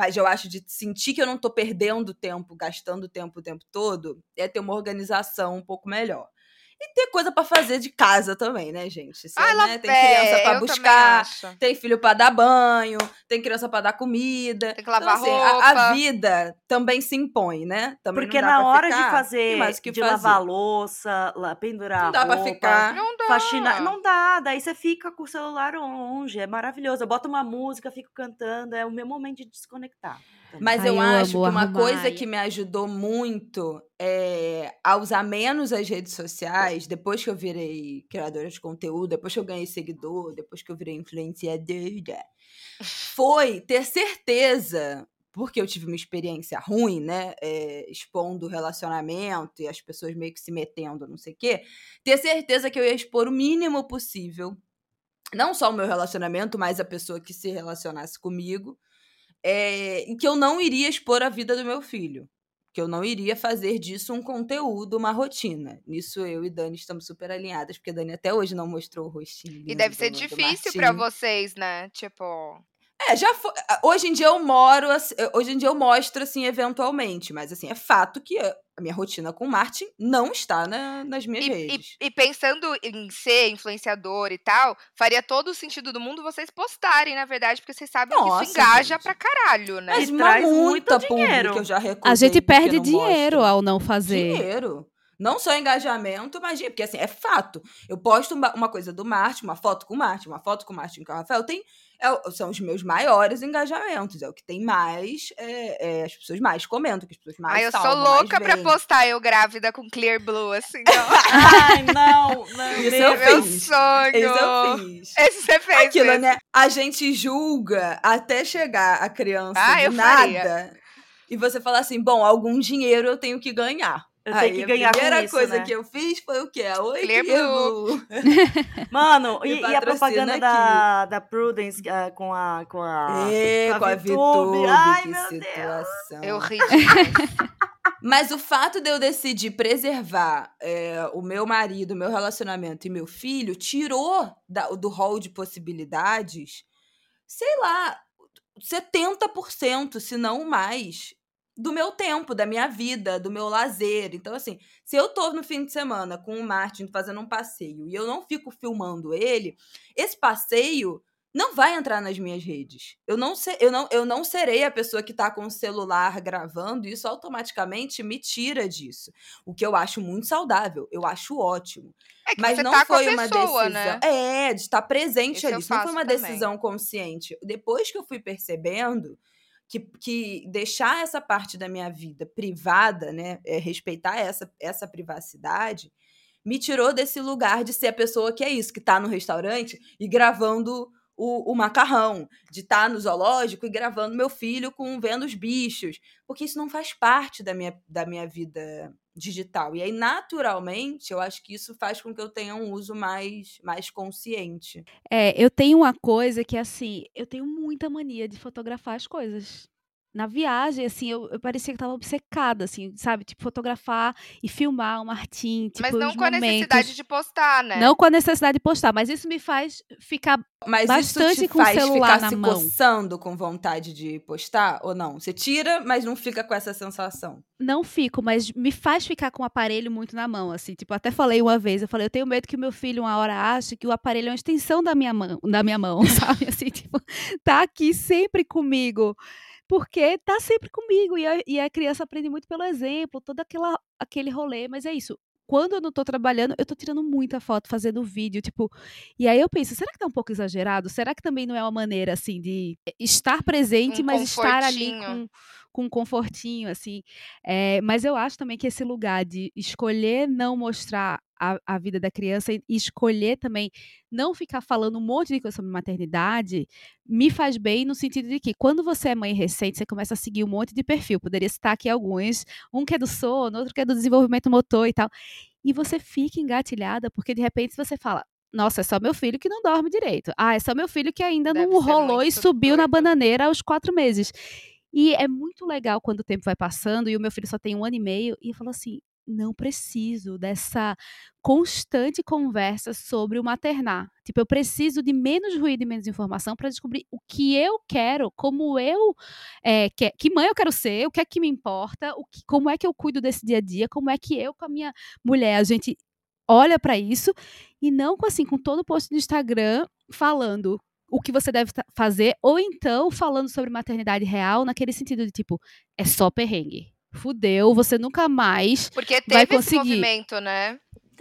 mas eu acho de sentir que eu não tô perdendo tempo, gastando tempo o tempo todo, é ter uma organização um pouco melhor. E ter coisa pra fazer de casa também, né, gente? Isso, Ah, né? Tem criança também buscar, tem filho pra dar banho, tem criança pra dar comida. Tem que lavar então, assim, a- A, roupa. vida também se impõe, né? Também Porque não dá na hora ficar, de fazer, mais que de fazer. lavar a louça, la- pendurar Não dá a pra roupa, ficar. Não dá. faxinar, não dá, daí você fica com o celular longe, é maravilhoso. Eu boto uma música, fico cantando, é o meu momento de desconectar. Mas Ai, eu, eu acho que uma arrumar, coisa que me ajudou muito é, a usar menos as redes sociais, depois que eu virei criadora de conteúdo, depois que eu ganhei seguidor, depois que eu virei influenciadora, foi ter certeza, porque eu tive uma experiência ruim, né? é, expondo o relacionamento e as pessoas meio que se metendo, não sei o quê, ter certeza que eu ia expor o mínimo possível. Não só o meu relacionamento, mas a pessoa que se relacionasse comigo é, e que eu não iria expor a vida do meu filho. Que eu não iria fazer disso um conteúdo, uma rotina. Nisso eu e Dani estamos super alinhadas, porque Dani até hoje não mostrou o rostinho. E lindo deve ser difícil pra Martinho. vocês, né? Tipo. É, já foi. Hoje em dia eu moro, hoje em dia eu mostro, assim, eventualmente, mas assim, é fato que a minha rotina com o Martin não está na- nas minhas E, redes. e- e pensando em ser influenciador e tal, faria todo o sentido do mundo vocês postarem, na verdade, porque vocês sabem que Nossa, isso engaja gente. pra caralho, né? Mas E uma traz muito muita dinheiro. pública eu já recusei A gente perde dinheiro mostro. ao não fazer. Dinheiro. Não só engajamento, mas dinheiro. Porque, assim, é fato. Eu posto uma, uma coisa do Marte, uma foto com o Marte, uma foto com o Marte com o Rafael. Tem, é são os meus maiores engajamentos. É o que tem mais. é, é, as pessoas mais comentam, que as pessoas mais Ai, eu sou salvam, mais louca pra postar eu grávida com Clear Blue, assim. Ai, não, não. Isso eu Meu fiz. sonho. Isso eu fiz. Esse você fez. Aquilo, mesmo. né? A gente julga até chegar a criança Ah, do eu faria. nada. E você fala assim: bom, algum dinheiro eu tenho que ganhar. Eu Aí, tenho que ganhar A primeira com isso, coisa né? que eu fiz foi o quê? A Oi. Blue. Mano, e, e a propaganda aqui. da, da Prudence ah, com a. Com a... É, com a a. VTube, Ai, que meu Deus. situação. Eu ri. Mas o fato de eu decidir preservar é, o meu marido, o meu relacionamento e meu filho tirou da- do rol de possibilidades, sei lá, 70%, se não mais, do meu tempo, da minha vida, do meu lazer. Então, assim, se eu tô no fim de semana com o Martin fazendo um passeio e eu não fico filmando ele, esse passeio não vai entrar nas minhas redes. Eu não, se, eu não, eu não serei a pessoa que tá com o celular gravando, e isso automaticamente me tira disso. O que eu acho muito saudável, eu acho ótimo. É que Mas não tá foi uma pessoa, decisão. né? É, de estar presente Isso eu ali. Isso não foi uma também. decisão consciente. Depois que eu fui percebendo que, que deixar essa parte da minha vida privada, né, é, respeitar essa, essa privacidade, me tirou desse lugar de ser a pessoa que é isso, que tá no restaurante e gravando o, o macarrão, de estar no zoológico e gravando meu filho com vendo os bichos, porque isso não faz parte da minha, da minha vida digital. E aí, naturalmente, eu acho que isso faz com que eu tenha um uso mais, mais consciente. É, eu tenho uma coisa que, assim, eu tenho muita mania de fotografar as coisas. Na viagem, assim, eu, eu parecia que tava obcecada, assim, sabe? Tipo, fotografar e filmar o Martim, tipo, Mas não os com a necessidade momentos. de postar, né? Não com a necessidade de postar, mas isso me faz ficar Mas Bastante isso te com o faz celular ficar na se mão. coçando com vontade de postar ou não? Você tira, mas não fica com essa sensação. não fico, mas me faz ficar com o aparelho muito na mão, assim, tipo, até falei uma vez, eu falei, eu tenho medo que o meu filho uma hora ache que o aparelho é uma extensão da minha mão, da minha mão, sabe, assim, tipo, tá aqui sempre comigo, porque tá sempre comigo, e a, e a criança aprende muito pelo exemplo, todo aquela, aquele rolê, mas é isso, quando eu não tô trabalhando, eu tô tirando muita foto, fazendo vídeo, tipo, e aí eu penso, será que tá um pouco exagerado? Será que também não é uma maneira, assim, de estar presente, Um mas estar ali com, com um confortinho, assim, é, mas eu acho também que esse lugar de escolher não mostrar a, a vida da criança e escolher também não ficar falando um monte de coisa sobre maternidade me faz bem no sentido de que quando você é mãe recente, você começa a seguir um monte de perfil. Poderia citar aqui alguns. Um que é do sono, outro que é do desenvolvimento motor e tal. E você fica engatilhada, porque de repente você fala. Nossa, é só meu filho que não dorme direito. Ah, é só meu filho que ainda Deve não rolou e subiu na doido. bananeira aos quatro meses. E é muito legal quando o tempo vai passando e o meu filho só tem um ano e meio e eu falo assim, não preciso dessa constante conversa sobre o maternar. Tipo, eu preciso de menos ruído e menos informação para descobrir o que eu quero, como eu, é, que, que mãe eu quero ser, o que é que me importa, o que, como é que eu cuido desse dia a dia, como é que eu com a minha mulher, a gente olha para isso e não com assim com todo o post no Instagram falando o que você deve fazer ou então falando sobre maternidade real naquele sentido de tipo é só perrengue. Fudeu, você nunca mais Porque vai teve esse conseguir. movimento, né?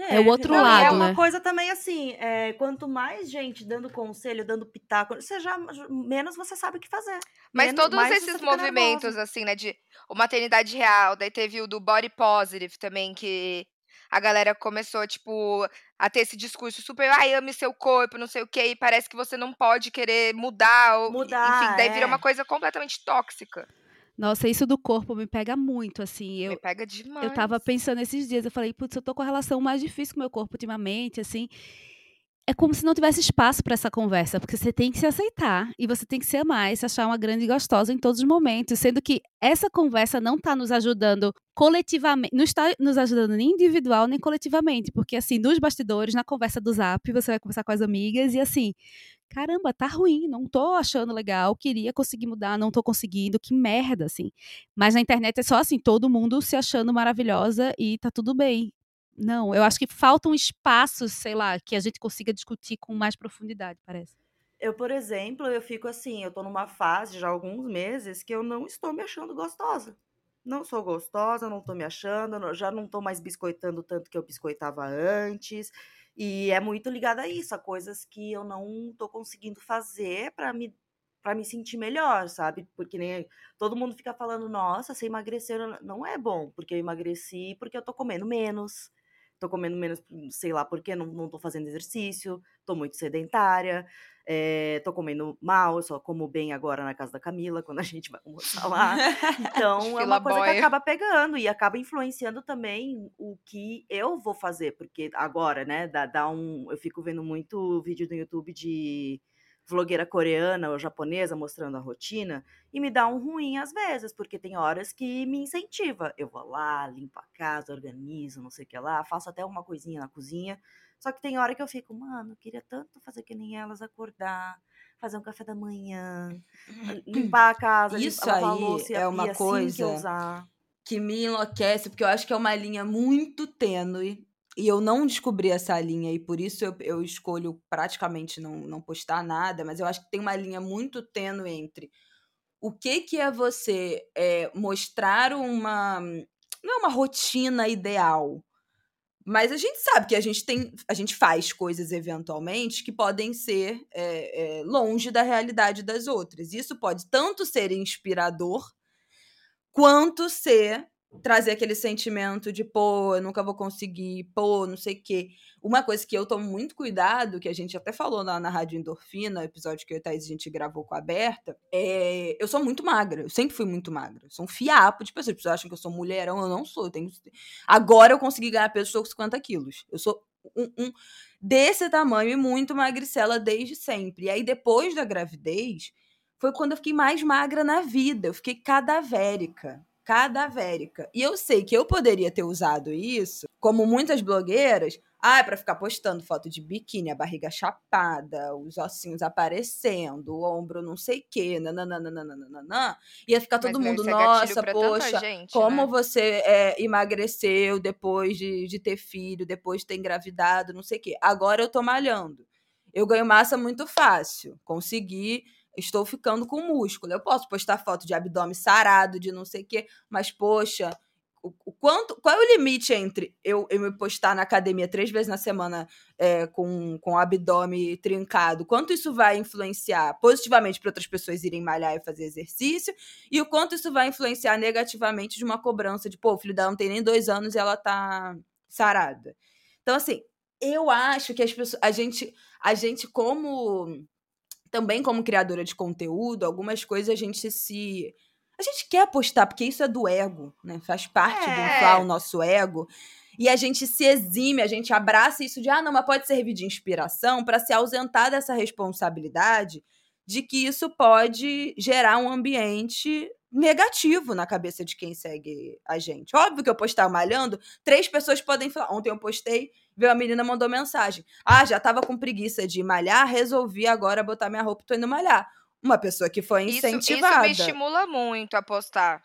É o outro Não, e lado, É uma né? coisa também assim, é, quanto mais gente dando conselho, dando pitaco, você já, menos você sabe o que fazer. Mas Menos- todos esses movimentos, nervosa. assim, né, de o maternidade real, daí teve o do body positive também, que a galera começou, tipo, a ter esse discurso super, ai, ame seu corpo, não sei o quê, e parece que você não pode querer mudar, ou, Mudar, enfim, daí vira é. uma coisa completamente tóxica. Nossa, isso do corpo me pega muito, assim. Eu, Me pega demais. Eu tava pensando esses dias, eu falei, putz, eu tô com a relação mais difícil com o meu corpo ultimamente, assim. É como se não tivesse espaço para essa conversa, porque você tem que se aceitar e você tem que se amar e se achar uma grande e gostosa em todos os momentos, sendo que essa conversa não tá nos ajudando coletivamente, não está nos ajudando nem individual nem coletivamente, porque assim, nos bastidores, na conversa do Zap, você vai conversar com as amigas e assim, caramba, tá ruim, não tô achando legal, queria conseguir mudar, não tô conseguindo, que merda, assim. Mas na internet é só assim, todo mundo se achando maravilhosa e tá tudo bem. Não, eu acho que faltam espaços, sei lá, que a gente consiga discutir com mais profundidade, parece. Eu, por exemplo, eu fico assim, eu tô numa fase já há alguns meses que eu não estou me achando gostosa. Não sou gostosa, não tô me achando, já não tô mais biscoitando tanto que eu biscoitava antes. E é muito ligado a isso, a coisas que eu não tô conseguindo fazer pra me para me sentir melhor, sabe? Porque nem todo mundo fica falando, nossa, você emagreceu, não é bom, porque eu emagreci, porque eu tô comendo menos. Tô comendo menos, sei lá por quê, não, não tô fazendo exercício, tô muito sedentária, é, tô comendo mal, eu só como bem agora na casa da Camila, quando a gente vai almoçar lá. Então, é uma coisa que acaba pegando e acaba influenciando também o que eu vou fazer, porque agora, né, dá, dá um. Eu fico vendo muito vídeo no YouTube de vlogueira coreana ou japonesa mostrando a rotina e me dá um ruim às vezes, porque tem horas que me incentiva. Eu vou lá, limpo a casa, organizo, não sei o que lá, faço até uma coisinha na cozinha. Só que tem hora que eu fico, mano, eu queria tanto fazer que nem elas, acordar, fazer um café da manhã, limpar a casa, Isso limpar, lavar a aí louça é uma assim que coisa usar. que me enlouquece, porque eu acho que é uma linha muito tênue. E eu não descobri essa linha, e por isso eu, eu escolho praticamente não, não postar nada, mas eu acho que tem uma linha muito tênue entre o que, que é você é, mostrar uma. Não é uma rotina ideal. Mas a gente sabe que a gente tem. A gente faz coisas eventualmente que podem ser é, é, longe da realidade das outras. Isso pode tanto ser inspirador quanto ser trazer aquele sentimento de, pô, eu nunca vou conseguir, pô, não sei o quê. Uma coisa que eu tomo muito cuidado, que a gente até falou na, na Rádio Endorfina, episódio que eu e Thaís a gente gravou com a Berta, é, eu sou muito magra, eu sempre fui muito magra. Eu sou um fiapo de pessoas. As pessoas acham que eu sou mulherão, eu não sou. Eu tenho... Agora eu consegui ganhar peso, estou com 50 quilos. Eu sou um, um desse tamanho e muito magricela desde sempre. E aí, depois da gravidez, foi quando eu fiquei mais magra na vida. Eu fiquei cadavérica. Cadavérica. E eu sei que eu poderia ter usado isso, como muitas blogueiras, ah, é pra ficar postando foto de biquíni, a barriga chapada, os ossinhos aparecendo, o ombro não sei o quê, nananana. Ia ficar todo Mas, mundo, é nossa, poxa, gente, como né? você é, emagreceu depois de, de ter filho, depois de ter engravidado, não sei o quê. Agora eu tô malhando. Eu ganho massa muito fácil. Consegui, estou ficando com músculo. Eu posso postar foto de abdômen sarado, de não sei o quê, mas, poxa, o, o quanto, qual é o limite entre eu, eu me postar na academia três vezes na semana é, com, com o abdômen trincado? Quanto isso vai influenciar positivamente para outras pessoas irem malhar e fazer exercício? E o quanto isso vai influenciar negativamente de uma cobrança de, pô, o filho dela não tem nem dois anos e ela tá sarada. Então, assim, eu acho que as pessoas, a gente, a gente como também como criadora de conteúdo, algumas coisas a gente se a gente quer postar porque isso é do ego, né? Faz parte do É. inflar o nosso ego. E a gente se exime, a gente abraça isso de ah, não, mas pode servir de inspiração para se ausentar dessa responsabilidade de que isso pode gerar um ambiente negativo na cabeça de quem segue a gente. Óbvio que eu postar malhando, três pessoas podem falar. Ontem eu postei, veio a menina mandou mensagem. Ah, já tava com preguiça de malhar, resolvi agora botar minha roupa e tô indo malhar. Uma pessoa que foi Isso, isso incentivada. me estimula muito a postar.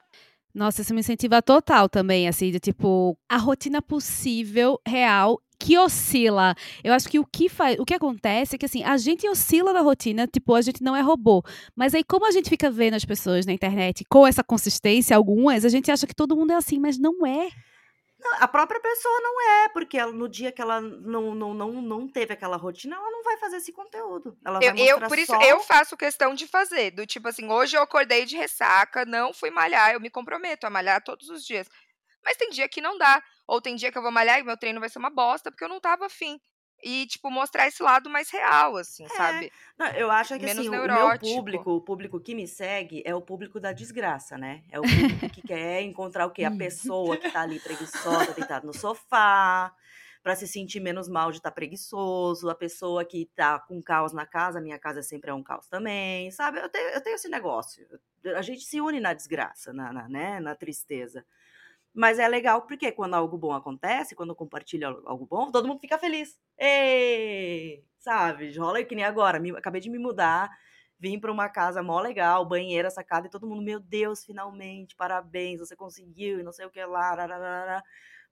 Nossa, isso me incentiva total também, assim, de tipo, a rotina possível, real, que oscila. Eu acho que o que faz, o que acontece é que assim, a gente oscila na rotina, tipo, a gente não é robô. Mas aí como a gente fica vendo as pessoas na internet com essa consistência, algumas, a gente acha que todo mundo é assim, mas não é. A própria pessoa não é, porque ela, no dia que ela não, não, não, não teve aquela rotina, ela não vai fazer esse conteúdo. Ela vai Eu, eu- mostrar por isso só... eu faço questão de fazer. Do tipo assim, hoje eu acordei de ressaca, não fui malhar, eu me comprometo a malhar todos os dias. Mas tem dia que não dá. Ou tem dia que eu vou malhar e meu treino vai ser uma bosta, porque eu não tava afim. E, tipo, mostrar esse lado mais real, assim, É, sabe? Não, eu acho que Menos assim, o meu neurótico. público, o público que me segue é o público da desgraça, né? É o público que quer encontrar o quê? A pessoa que tá ali preguiçosa, deitada no sofá, pra se sentir menos mal de estar preguiçoso, a pessoa que tá com caos na casa, minha casa sempre é um caos também, sabe? Eu tenho, eu tenho esse negócio. A gente se une na desgraça, na, na, né? na tristeza. Mas é legal porque quando algo bom acontece, quando al- algo bom, todo mundo fica feliz. Ei! Sabe? Rola que nem agora. me- acabei de me mudar, vim para uma casa mó legal, banheira, sacada, e todo mundo, meu Deus, finalmente, parabéns, você conseguiu, e não sei o que lá. rararara.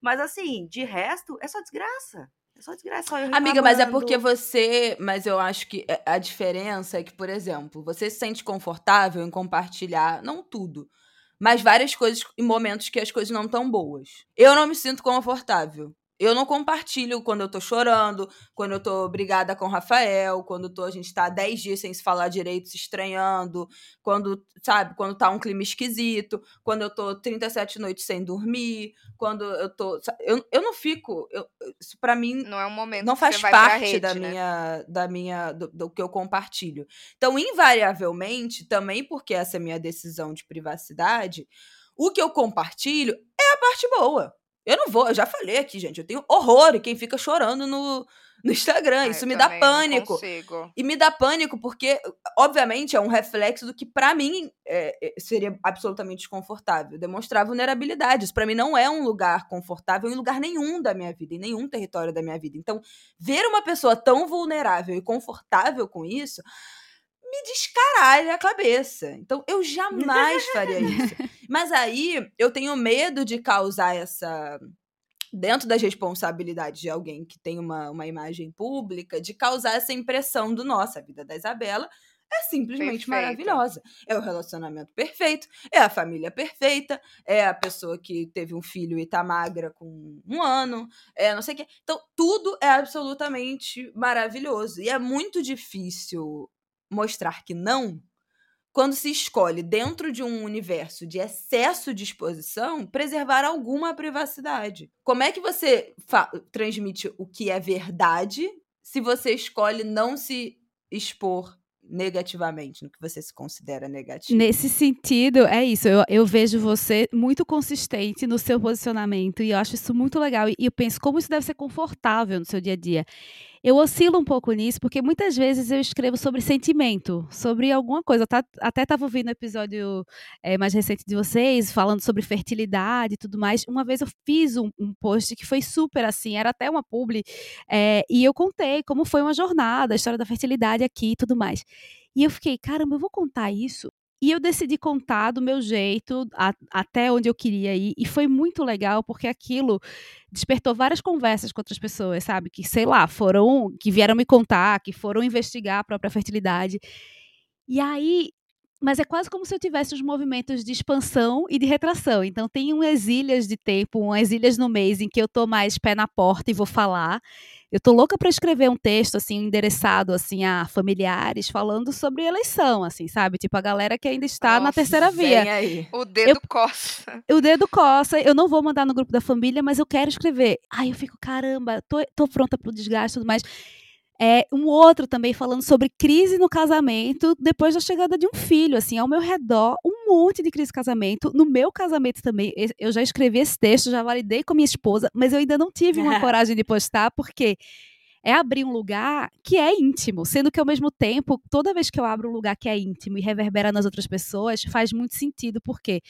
Mas assim, de resto, é só desgraça. É só desgraça. só eu Amiga, mas é porque você. Mas eu acho que é- a diferença é que, por exemplo, você se sente confortável em compartilhar, não tudo, mas várias coisas em momentos que as coisas não estão boas. Eu não me sinto confortável. Eu não compartilho quando eu tô chorando, quando eu tô brigada com o Rafael, quando tô, a gente tá 10 dias sem se falar direito, se estranhando, quando, sabe, quando tá um clima esquisito, quando eu tô 37 noites sem dormir, quando eu tô. Eu, eu não fico. Eu, isso pra mim Não é um momento não faz parte rede, da né? minha da minha do, do que eu compartilho. Então, invariavelmente, também porque essa é a minha decisão de privacidade, o que eu compartilho é a parte boa. Eu não vou, eu já falei aqui, gente, eu tenho horror em quem fica chorando no, no Instagram. Ah, Isso me dá pânico. E me dá pânico porque, obviamente, é um reflexo do que pra mim é, é, seria absolutamente desconfortável. Demonstrar vulnerabilidade. Isso pra mim não é um lugar confortável em lugar nenhum da minha vida, em nenhum território da minha vida. Então, ver uma pessoa tão vulnerável e confortável com isso me descaralha a cabeça. Então, eu jamais faria isso. Mas aí, eu tenho medo de causar essa dentro das responsabilidades de alguém que tem uma, uma imagem pública, de causar essa impressão do nossa, a vida da Isabela é simplesmente Perfeita. maravilhosa. É o relacionamento perfeito, é a família perfeita, é a pessoa que teve um filho e tá magra com um ano, é não sei o quê. Então, tudo é absolutamente maravilhoso. E é muito difícil mostrar que não quando se escolhe, dentro de um universo de excesso de exposição, preservar alguma privacidade. Como é que você transmite o que é verdade se você escolhe não se expor negativamente, no que você se considera negativo? Nesse sentido, é isso. Eu, eu vejo você muito consistente no seu posicionamento e eu acho isso muito legal. E eu penso como isso deve ser confortável no seu dia a dia. Eu oscilo um pouco nisso, porque muitas vezes eu escrevo sobre sentimento, sobre alguma coisa. Tá- até estava ouvindo o episódio eh, mais recente de vocês, falando sobre fertilidade e tudo mais. Uma vez eu fiz um, um post que foi super assim, era até uma publi, eh, e eu contei como foi uma jornada, a história da fertilidade aqui e tudo mais. E eu fiquei, caramba, eu vou contar isso. E eu decidi contar do meu jeito, a- até onde eu queria ir. E foi muito legal, porque aquilo despertou várias conversas com outras pessoas, sabe? Que, sei lá, foram, que vieram me contar, que foram investigar a própria fertilidade. E aí, mas é quase como se eu tivesse os movimentos de expansão e de retração. Então tem umas ilhas de tempo, umas ilhas no mês em que eu tô mais pé na porta e vou falar. Eu tô louca para escrever um texto assim endereçado assim a familiares falando sobre eleição, assim, sabe? Tipo a galera que ainda está na Nossa, terceira via aí. O dedo coça. o dedo coça, eu não vou mandar no grupo da família, mas eu quero escrever. Aí eu fico, caramba, tô, tô pronta pro desgaste e tudo mais. É, um outro também falando sobre crise no casamento depois da chegada de um filho, assim, ao meu redor, um monte de crise de casamento. No meu casamento também, eu já escrevi esse texto, já validei com minha esposa, mas eu ainda não tive uma coragem de postar, porque é abrir um lugar que é íntimo, sendo que ao mesmo tempo, toda vez que eu abro um lugar que é íntimo e reverbera nas outras pessoas, faz muito sentido, porque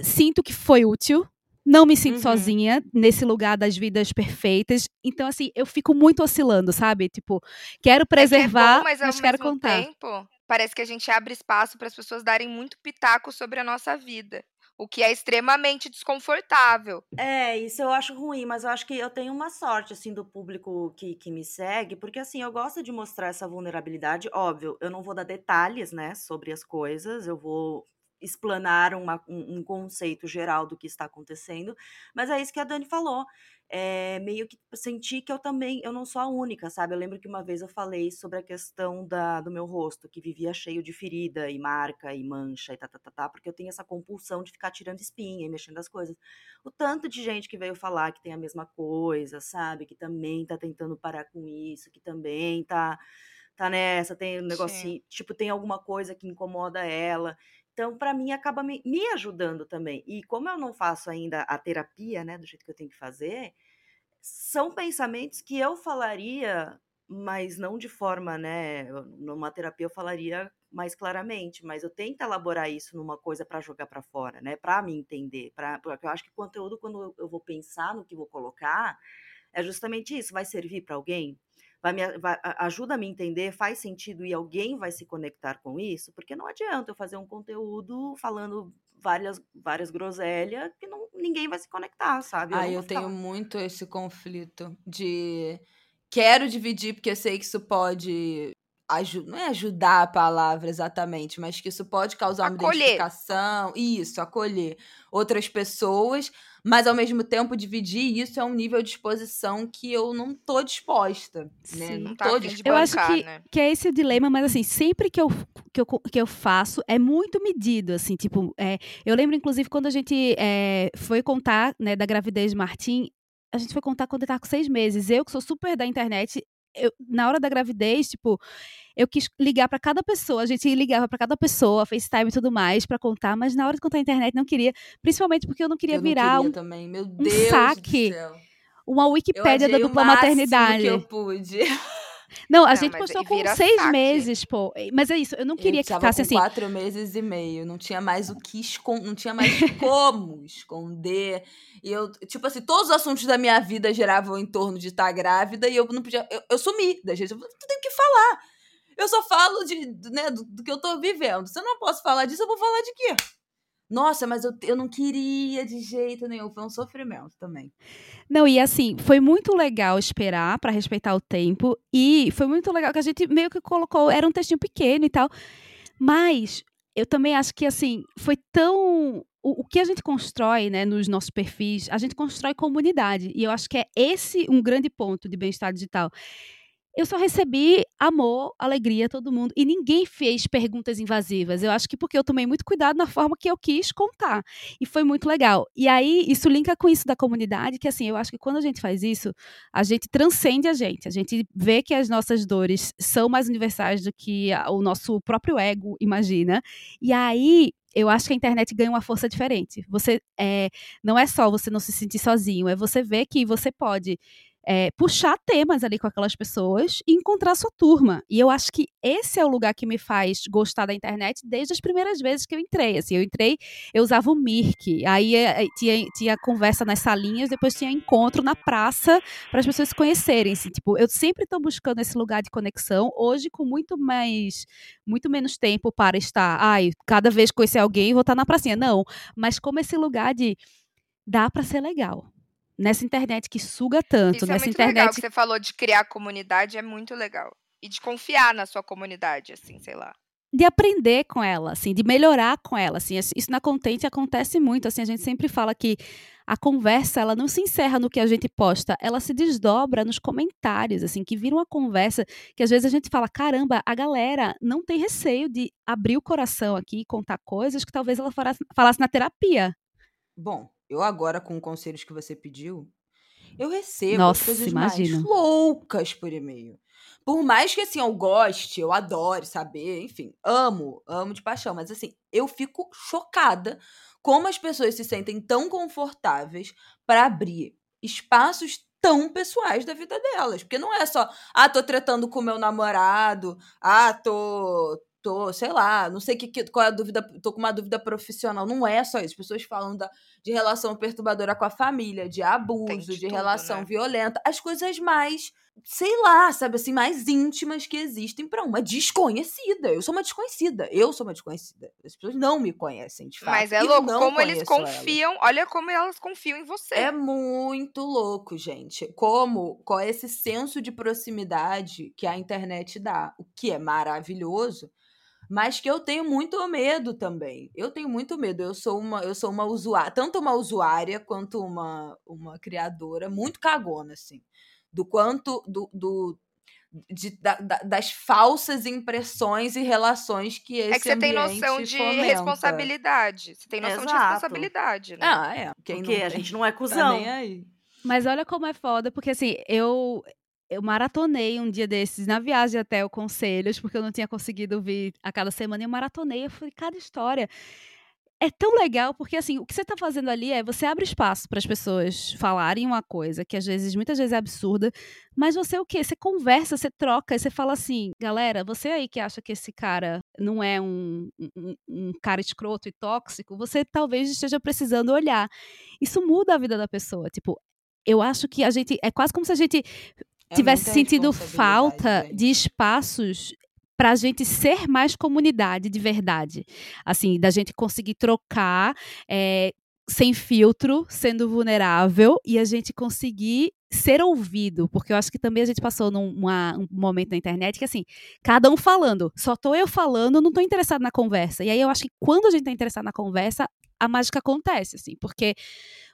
sinto que foi útil. Não me sinto Uhum. sozinha nesse lugar das vidas perfeitas. Então, assim, eu fico muito oscilando, sabe? Tipo, quero preservar, é bom, mas ao mas quero mesmo contar. tempo, parece que a gente abre espaço para as pessoas darem muito pitaco sobre a nossa vida. O que é extremamente desconfortável. É, isso eu acho ruim, mas eu acho que eu tenho uma sorte, assim, do público que, que me segue, porque, assim, eu gosto de mostrar essa vulnerabilidade. Óbvio, eu não vou dar detalhes, né, sobre as coisas, eu vou explanar uma, um, um conceito geral do que está acontecendo, mas é isso que a Dani falou é, meio que senti que eu também, eu não sou a única, sabe? Eu lembro que uma vez eu falei sobre a questão da, do meu rosto, que vivia cheio de ferida e marca e mancha e tá, tá, tá, tá, porque eu tenho essa compulsão de ficar tirando espinha e mexendo as coisas. O tanto de gente que veio falar que tem a mesma coisa, sabe? Que também tá tentando parar com isso, que também tá, tá nessa, tem um negocinho, Sim. tipo, tem alguma coisa que incomoda ela. Então, para mim, acaba me, me, ajudando também. E como eu não faço ainda a terapia, né, do jeito que eu tenho que fazer, são pensamentos que eu falaria, mas não de forma, né, numa terapia eu falaria mais claramente, mas eu tento elaborar isso numa coisa para jogar para fora, né, para me entender, para porque eu acho que conteúdo quando eu vou pensar no que vou colocar, é justamente isso, vai servir para alguém? Vai me, vai, ajuda a me entender, faz sentido e alguém vai se conectar com isso, porque não adianta eu fazer um conteúdo falando várias, várias groselhas que não, ninguém vai se conectar, sabe? Eu ah, eu tenho muito esse conflito de quero dividir porque eu sei que isso pode não é ajudar a palavra exatamente, mas que isso pode causar uma acolher. identificação, isso, acolher outras pessoas, mas ao mesmo tempo dividir isso é um nível de exposição que eu não tô disposta, né? Sim? Não tá tô disposta. Eu acho que, né? que é esse o dilema, mas assim, sempre que eu, que eu, que eu faço é muito medido, assim, tipo, é, eu lembro inclusive quando a gente é, foi contar, né, da gravidez de Martim, a gente foi contar quando ele tava com seis meses. Eu, que sou super da internet, eu, na hora da gravidez, tipo, eu quis ligar para cada pessoa, a gente ligava para cada pessoa, FaceTime e tudo mais para contar, mas na hora de contar a internet não queria, principalmente porque eu não queria eu virar não queria um, também. Meu Deus um saque, uma Wikipédia da dupla maternidade. Que eu pude. Não, a não, gente postou com seis saque. meses, pô. Mas é isso, eu não queria eu que ficasse com assim. quatro meses e meio. Não tinha mais o que esconder, não tinha mais como esconder. E eu, tipo assim, todos os assuntos da minha vida geravam em torno de estar grávida e eu não podia. Eu, eu sumi da gente. Eu não tenho que falar. Eu só falo de, né, do, do, que eu tô vivendo. Se eu não posso falar disso, eu vou falar de quê? Nossa, mas eu, eu não queria de jeito nenhum. Foi um sofrimento também. Não, e assim, foi muito legal esperar para respeitar o tempo. E foi muito legal que a gente meio que colocou. Era um textinho pequeno e tal. Mas eu também acho que, assim, foi tão. O, que a gente constrói né, nos nossos perfis, a gente constrói comunidade. E eu acho que é esse um grande ponto de bem-estar digital eu só recebi amor, alegria, todo mundo. E ninguém fez perguntas invasivas. Eu acho que porque eu tomei muito cuidado na forma que eu quis contar. E foi muito legal. E aí, isso linka com isso da comunidade, que assim, eu acho que quando a gente faz isso, a gente transcende a gente. A gente vê que as nossas dores são mais universais do que o nosso próprio ego imagina. E aí, eu acho que a internet ganha uma força diferente. Você é, não é só você não se sentir sozinho, é você ver que você pode é, puxar temas ali com aquelas pessoas e encontrar sua turma. E eu acho que esse é o lugar que me faz gostar da internet desde as primeiras vezes que eu entrei. Assim, eu entrei, eu usava o Mirk, aí é, tinha, tinha conversa nas salinhas, depois tinha encontro na praça para as pessoas se conhecerem. Assim, tipo, eu sempre estou buscando esse lugar de conexão, hoje com muito mais, muito menos tempo para estar, ai, cada vez conhecer alguém, vou estar na pracinha. Não, mas como esse lugar de dá para ser legal nessa internet que suga tanto, Isso é nessa é muito internet legal que você falou de criar comunidade, é muito legal. E de confiar na sua comunidade, assim, sei lá. De aprender com ela, assim, de melhorar com ela, assim. Isso na Contente acontece muito, assim, a gente sempre fala que a conversa, ela não se encerra no que a gente posta, ela se desdobra nos comentários, assim, que vira uma conversa que às vezes a gente fala, caramba, a galera não tem receio de abrir o coração aqui e contar coisas que talvez ela falasse na terapia. Bom, eu agora, com conselhos que você pediu, eu recebo Nossa, as coisas imagino. mais loucas por e-mail. Por mais que, assim, eu goste, eu adore saber, enfim, amo, amo de paixão, mas, assim, eu fico chocada como as pessoas se sentem tão confortáveis para abrir espaços tão pessoais da vida delas. Porque não é só, ah, tô tretando com meu namorado, ah, tô, tô, sei lá, não sei que, qual é a dúvida, tô com uma dúvida profissional. Não é só isso. As pessoas falam da, de relação perturbadora com a família, de abuso, de, de tudo, relação né? violenta, as coisas mais sei lá, sabe assim, mais íntimas que existem para uma desconhecida. Eu sou uma desconhecida. Eu sou uma desconhecida. As pessoas não me conhecem, de fato. Mas é louco como eles elas. confiam. Olha como elas confiam em você. É muito louco, gente. Como, qual é esse senso de proximidade que a internet dá, o que é maravilhoso, mas que eu tenho muito medo também. Eu tenho muito medo. Eu sou uma, eu sou uma usuária, tanto uma usuária quanto uma, uma criadora muito cagona, assim. Do quanto do, do de- da- da- das falsas impressões e relações que esse É que você tem noção de fomenta. responsabilidade. Você tem noção de Exato. responsabilidade, né? Ah, é. Quem Porque não a tem, gente não é tá cuzão. nem aí. Mas olha como é foda, porque assim, eu eu maratonei um dia desses na viagem até o Conselhos, porque eu não tinha conseguido vir a cada semana, e eu maratonei, eu falei, cada história é tão legal, porque assim, o que você tá fazendo ali é você abre espaço para as pessoas falarem uma coisa que às vezes, muitas vezes é absurda, mas você o quê? Você conversa, você troca, você fala assim, galera, você aí que acha que esse cara não é um, um, um cara escroto e tóxico, você talvez esteja precisando olhar. Isso muda a vida da pessoa. Tipo, eu acho que a gente. É quase como se a gente É tivesse muita sentido falta de espaços para a gente ser mais comunidade de verdade. Assim, da gente conseguir trocar eh, sem filtro, sendo vulnerável, e a gente conseguir ser ouvido, porque eu acho que também a gente passou num uma- um momento na internet que assim, cada um falando, só tô eu falando, não tô interessado na conversa. E aí eu acho que quando a gente tá interessado na conversa, a mágica acontece, assim, porque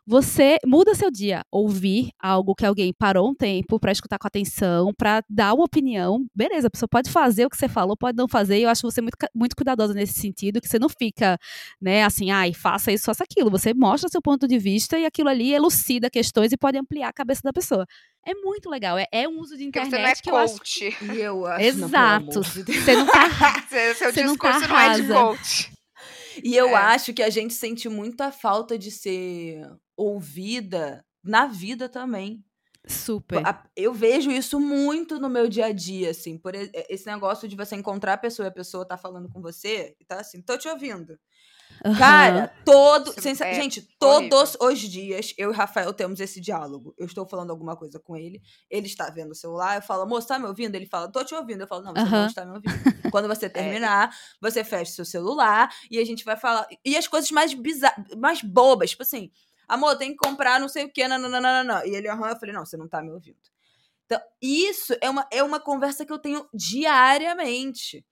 você muda seu dia, ouvir algo que alguém parou um tempo pra escutar com atenção, pra dar uma opinião. Beleza, a pessoa pode fazer o que você falou, pode não fazer. E eu acho você muito, muito cuidadosa nesse sentido, que você não fica, né, assim, ai, faça isso, faça aquilo. Você mostra seu ponto de vista e aquilo ali elucida questões e pode ampliar a cabeça da pessoa. É muito legal. É, é um uso de Porque internet você não é que eu acho. E eu acho, não, Exato. amor de. Você não tá. Seu, Você não tá discurso não, é de coach. E eu É. acho que a gente sente muita falta de ser ouvida na vida também. Super. Eu vejo isso muito no meu dia a dia, assim. Por esse negócio de você encontrar a pessoa e a pessoa tá falando com você e tá assim, tô te ouvindo. Aham. Cara, todo. Sensa- é gente, horrível. todos os dias eu e o Rafael temos esse diálogo. Eu estou falando alguma coisa com ele, ele está vendo o celular, eu falo, moço, tá me ouvindo? Ele fala, tô te ouvindo. Eu falo, não, você não Aham. está me ouvindo. Quando você terminar, você fecha seu celular e a gente vai falar. E as coisas mais bizarras, mais bobas, tipo assim, amor, tem que comprar não sei o quê, nananana. E ele, aham, eu falei, não, você não tá me ouvindo. Então, isso é uma, é uma conversa que eu tenho diariamente.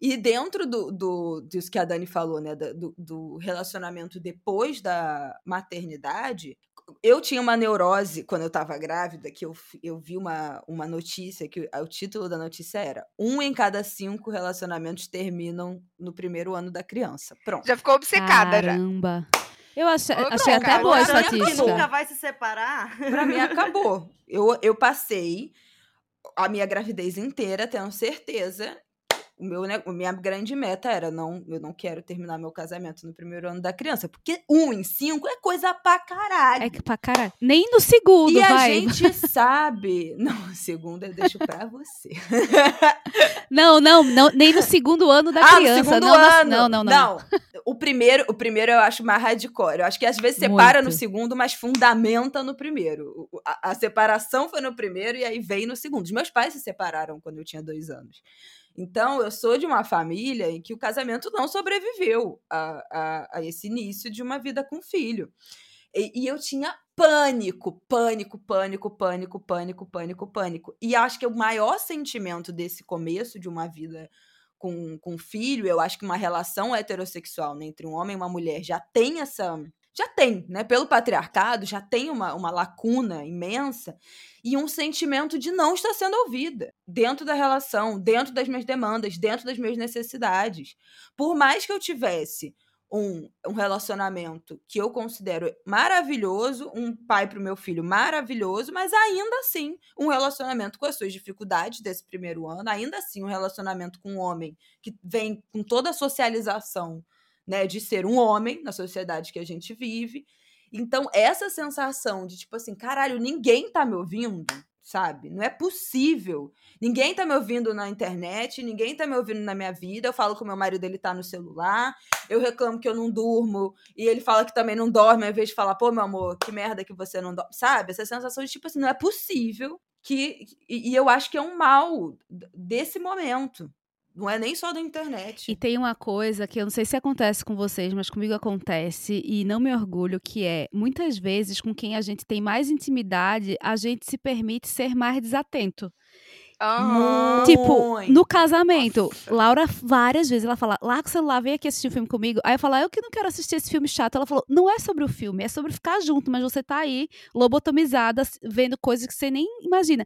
E dentro do, do, disso que a Dani falou, né? Do, do relacionamento depois da maternidade, eu tinha uma neurose quando eu tava grávida, que eu, eu vi uma, uma notícia, que o título da notícia era um em cada cinco relacionamentos terminam no primeiro ano da criança. Pronto. Já ficou obcecada já. Caramba. Eu achei, Ô, achei Bronca, até boa a estatística. nunca vai se separar. Pra mim, acabou. Eu, eu passei a minha gravidez inteira tendo certeza. O meu, a minha grande meta era não, eu não quero terminar meu casamento no primeiro ano da criança, porque um em cinco é coisa pra caralho. É que pra caralho. Nem no segundo, e a vai. gente sabe. Não, segunda eu deixo pra você. Não, não, não, nem no segundo ano da ah, criança. no segundo não, ano. não, não, não. O primeiro, o primeiro eu acho mais hardcore. Eu acho que às vezes separa no Muito. segundo, mas fundamenta no primeiro. A, a separação foi no primeiro e aí veio no segundo. Os meus pais se separaram quando eu tinha dois anos. Então, eu sou de uma família em que o casamento não sobreviveu a, a, a esse início de uma vida com filho. E, e eu tinha pânico, pânico, pânico, pânico, pânico, pânico, pânico. E acho que o maior sentimento desse começo de uma vida com, com filho, eu acho que uma relação heterossexual né, entre um homem e uma mulher já tem essa. Já tem, né? Pelo patriarcado, já tem uma, uma lacuna imensa e um sentimento de não estar sendo ouvida dentro da relação, dentro das minhas demandas, dentro das minhas necessidades. Por mais que eu tivesse um, um relacionamento que eu considero maravilhoso, um pai para o meu filho maravilhoso, mas ainda assim um relacionamento com as suas dificuldades desse primeiro ano, ainda assim um relacionamento com um homem que vem com toda a socialização né, de ser um homem na sociedade que a gente vive. Então, essa sensação de tipo assim, caralho, ninguém tá me ouvindo, sabe? Não é possível. Ninguém tá me ouvindo na internet, ninguém tá me ouvindo na minha vida. Eu falo que o meu marido ele tá no celular, eu reclamo que eu não durmo, e ele fala que também não dorme, ao invés de falar, pô, meu amor, que merda que você não dorme. Sabe? Essa sensação de tipo assim, não é possível que. E, e eu acho que é um mal desse momento. Não é nem só da internet. E tem uma coisa que eu não sei se acontece com vocês, mas comigo acontece e não me orgulho, que é muitas vezes com quem a gente tem mais intimidade, a gente se permite ser mais desatento. Aham. Tipo, no casamento, Nossa. Laura várias vezes ela fala: "Larga o celular, vem aqui assistir um filme comigo". Aí eu falo: "Eu que não quero assistir esse filme chato". Ela falou: "Não é sobre o filme, é sobre ficar junto, mas você tá aí lobotomizada vendo coisas que você nem imagina".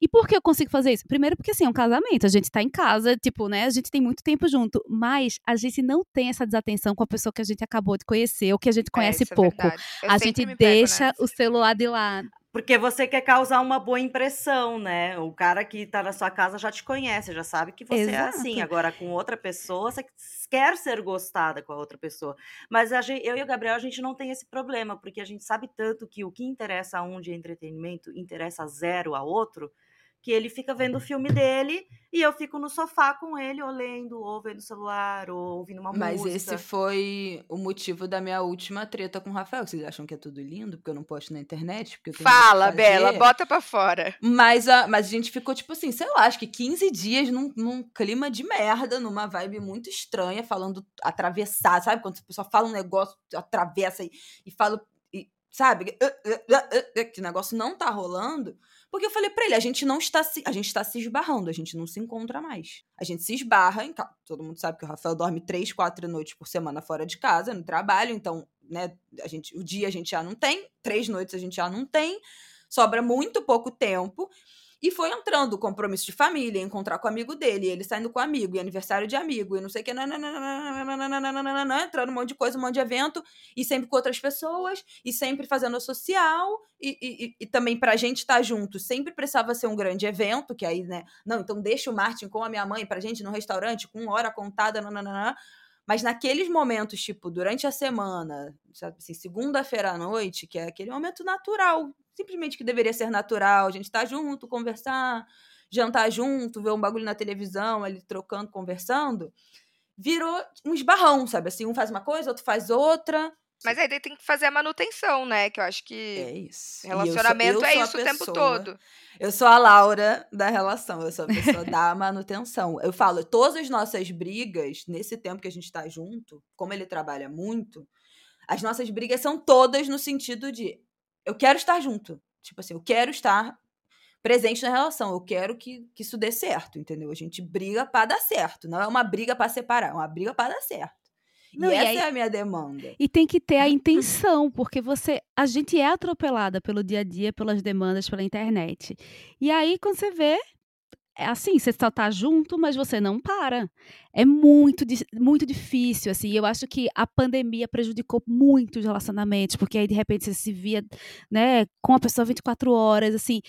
E por que eu consigo fazer isso? Primeiro porque assim, é um casamento, a gente tá em casa, tipo, né, a gente tem muito tempo junto, mas a gente não tem essa desatenção com a pessoa que a gente acabou de conhecer ou que a gente conhece É, isso é pouco. Eu a gente me pego deixa nessa. o celular de lado. Porque você quer causar uma boa impressão, né? O cara que tá na sua casa já te conhece, já sabe que você é assim. Exato. Agora, com outra pessoa, você quer ser gostada com a outra pessoa. Mas a gen- eu e o Gabriel, a gente não tem esse problema, porque a gente sabe tanto que o que interessa a um de entretenimento interessa zero a outro, que ele fica vendo o filme dele e eu fico no sofá com ele, ou lendo, ou vendo o celular, ou ouvindo uma Mas música. esse foi o motivo da minha última treta com o Rafael. Vocês acham que é tudo lindo, porque eu não posto na internet? Porque eu tenho muito o que Fala, Bela, bota pra fora. Mas a, mas a gente ficou, tipo assim, sei lá, acho que 15 dias num, num clima de merda, numa vibe muito estranha, falando atravessar, sabe? Quando a pessoa fala um negócio, atravessa e, e fala, e, sabe? Que o negócio não tá rolando. Porque eu falei pra ele, a gente não está se, a gente está se esbarrando, a gente não se encontra mais. A gente se esbarra em. Todo mundo sabe que o Rafael dorme três, quatro noites por semana fora de casa, no trabalho, então, né, a gente, o dia a gente já não tem, três noites a gente já não tem, sobra muito pouco tempo. E foi entrando compromisso de família, encontrar com o amigo dele, ele saindo com o amigo, e aniversário de amigo, e não sei o que, entrando um monte de coisa, um monte de evento, e sempre com outras pessoas, e sempre fazendo a social, e, e, e- também pra gente estar junto, sempre precisava ser um grande evento, que aí, né, não, então deixa o Martin com a minha mãe pra gente no restaurante, com hora contada, nananana. Mas naqueles momentos, tipo, durante a semana, assim, segunda-feira à noite, que é aquele momento natural, simplesmente que deveria ser natural, a gente tá junto, conversar, jantar junto, ver um bagulho na televisão, ali trocando, conversando, virou um esbarrão, sabe? Assim, um faz uma coisa, outro faz outra. Mas aí tem que fazer a manutenção, né? Que eu acho que É isso. E eu sou- relacionamento eu é isso o tempo pessoa- todo. Eu sou a Laura da relação, eu sou a pessoa da manutenção. Eu falo, todas as nossas brigas, nesse tempo que a gente tá junto, como ele trabalha muito, as nossas brigas são todas no sentido de eu quero estar junto. Tipo assim, eu quero estar presente na relação, eu quero que, que isso dê certo, entendeu? A gente briga pra dar certo, não é uma briga pra separar, é uma briga pra dar certo. Não, e e essa aí- é a minha demanda. E tem que ter a intenção, porque você, a gente é atropelada pelo dia a dia, pelas demandas, pela internet. E aí, quando você vê, é assim, você só tá junto, mas você não para. É muito, muito difícil, assim. Eu acho que a pandemia prejudicou muito os relacionamentos, porque aí, de repente, você se via, né, com a pessoa 24 horas, assim.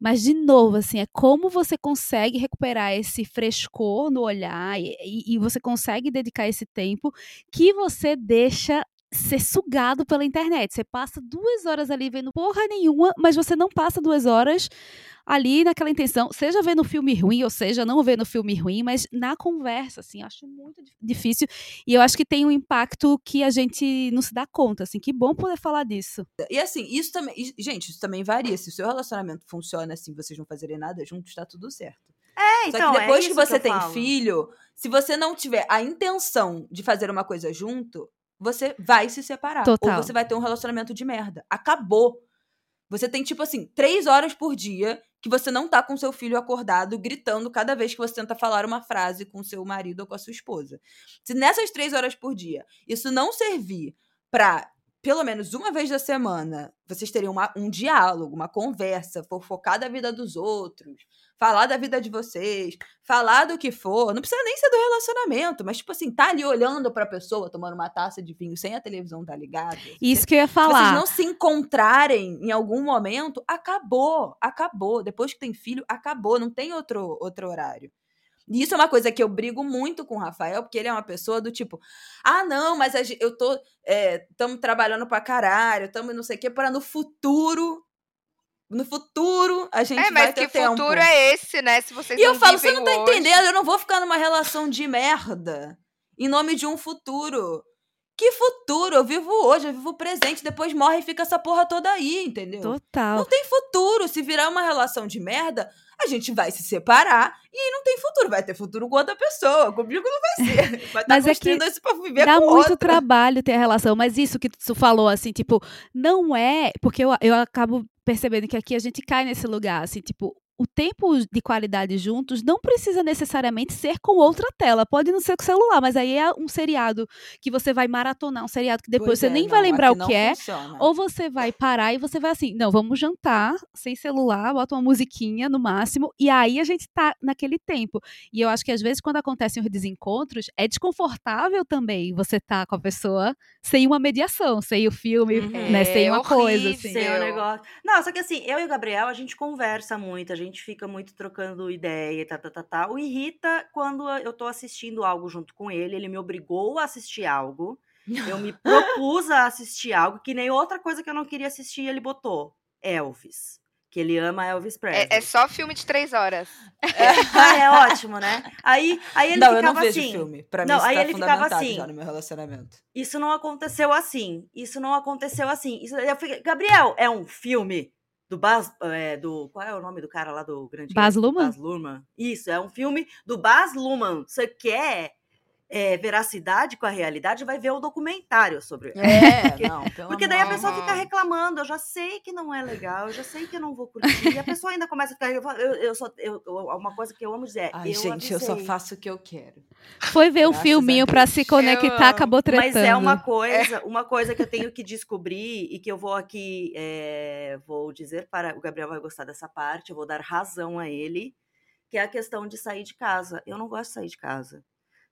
Mas, de novo, assim, é como você consegue recuperar esse frescor no olhar e, e- você consegue dedicar esse tempo que você deixa ser sugado pela internet. Você passa duas horas ali vendo porra nenhuma, mas você não passa duas horas ali naquela intenção, seja vendo filme ruim, ou seja, não vendo filme ruim, mas na conversa, assim, eu acho muito di- difícil. E eu acho que tem um impacto que a gente não se dá conta, assim. Que bom poder falar disso. E assim, isso também. Gente, isso também varia. Se o seu relacionamento funciona assim, vocês não fazerem nada juntos, tá tudo certo. É, Só então, que depois é que você eu tem falo. filho, se você não tiver a intenção de fazer uma coisa junto, você vai se separar. Total. Ou você vai ter um relacionamento de merda. Acabou. Você tem, tipo assim, três horas por dia que você não tá com seu filho acordado, gritando cada vez que você tenta falar uma frase com seu marido ou com a sua esposa. Se nessas três horas por dia isso não servir pra, pelo menos uma vez da semana, vocês terem uma- um diálogo, uma conversa, fofocar da vida dos outros, falar da vida de vocês, falar do que for, não precisa nem ser do relacionamento, mas tipo assim, tá ali olhando pra pessoa, tomando uma taça de vinho sem a televisão tá ligada. Isso que eu ia Se vocês falar. não se encontrarem em algum momento, acabou, acabou. Depois que tem filho, acabou, não tem outro, outro horário. E isso é uma coisa que eu brigo muito com o Rafael, porque ele é uma pessoa do tipo, ah, não, mas eu tô, estamos trabalhando pra caralho, estamos não sei o quê, para no futuro no futuro a gente É, vai mas ter que tempo. futuro é esse, né? Se vocês E eu falo, você não tá hoje. entendendo, eu não vou ficar numa relação de merda em nome de um futuro. Que futuro? Eu vivo hoje, eu vivo o presente, depois morre e fica essa porra toda aí, entendeu? Total. Não tem futuro. Se virar uma relação de merda, a gente vai se separar e aí não tem futuro. Vai ter futuro com outra pessoa. Comigo não vai ser. Vai estar Mas é que isso pra viver Dá com muito outra. trabalho ter a relação, mas isso que tu falou, assim, tipo, não é. Porque eu, eu acabo percebendo que aqui a gente cai nesse lugar, assim, tipo, o tempo de qualidade juntos não precisa necessariamente ser com outra tela. Pode não ser com celular, mas aí é um seriado que você vai maratonar, um seriado que depois Pois você é, nem vai não, lembrar aqui o que é. funciona. Ou você vai parar e você vai assim, não, vamos jantar sem celular, bota uma musiquinha no máximo, e aí a gente tá naquele tempo. E eu acho que às vezes quando acontecem os desencontros, é desconfortável também você tá com a pessoa sem uma mediação, sem o filme, Uhum. né, sem É uma coisa horrível. assim. Sem o negócio. Não, só que assim, eu e o Gabriel, a gente conversa muito, a gente fica muito trocando ideia e tá, tá, tá, tá. O irrita quando eu tô assistindo algo junto com ele, ele me obrigou a assistir algo. Eu me propus a assistir algo, que nem outra coisa que eu não queria assistir, ele botou. Elvis. Que ele ama Elvis Presley. É, é só filme de três horas. Ah, é ótimo, né? Aí, aí ele não, eu ficava não vejo assim. filme. Pra Não, mim aí tá ele ficava assim. já no meu relacionamento. Isso não aconteceu assim. Isso não aconteceu assim. Isso, eu fiquei, Gabriel, é um filme do Baz, é, do qual é o nome do cara lá do grande Baz Gatsby? Luhrmann? Baz Luhrmann. Isso, é um filme do Baz Luhrmann. Você quer é, veracidade com a realidade, vai ver o documentário sobre. É, não, pelo Porque daí a amor. pessoa fica reclamando, eu já sei que não é legal, eu já sei que eu não vou curtir, e a pessoa ainda começa a ficar. Eu, eu, eu só, eu, uma coisa que eu amo dizer é. Ai, eu gente, eu só avisei. faço o que eu quero. Foi ver um Graças a filminho pra Deus. se conectar, Eu acabou tretando. Mas é uma coisa, uma coisa que eu tenho que descobrir e que eu vou aqui, eh, vou dizer para o Gabriel vai gostar dessa parte, eu vou dar razão a ele, que é a questão de sair de casa. Eu não gosto de sair de casa.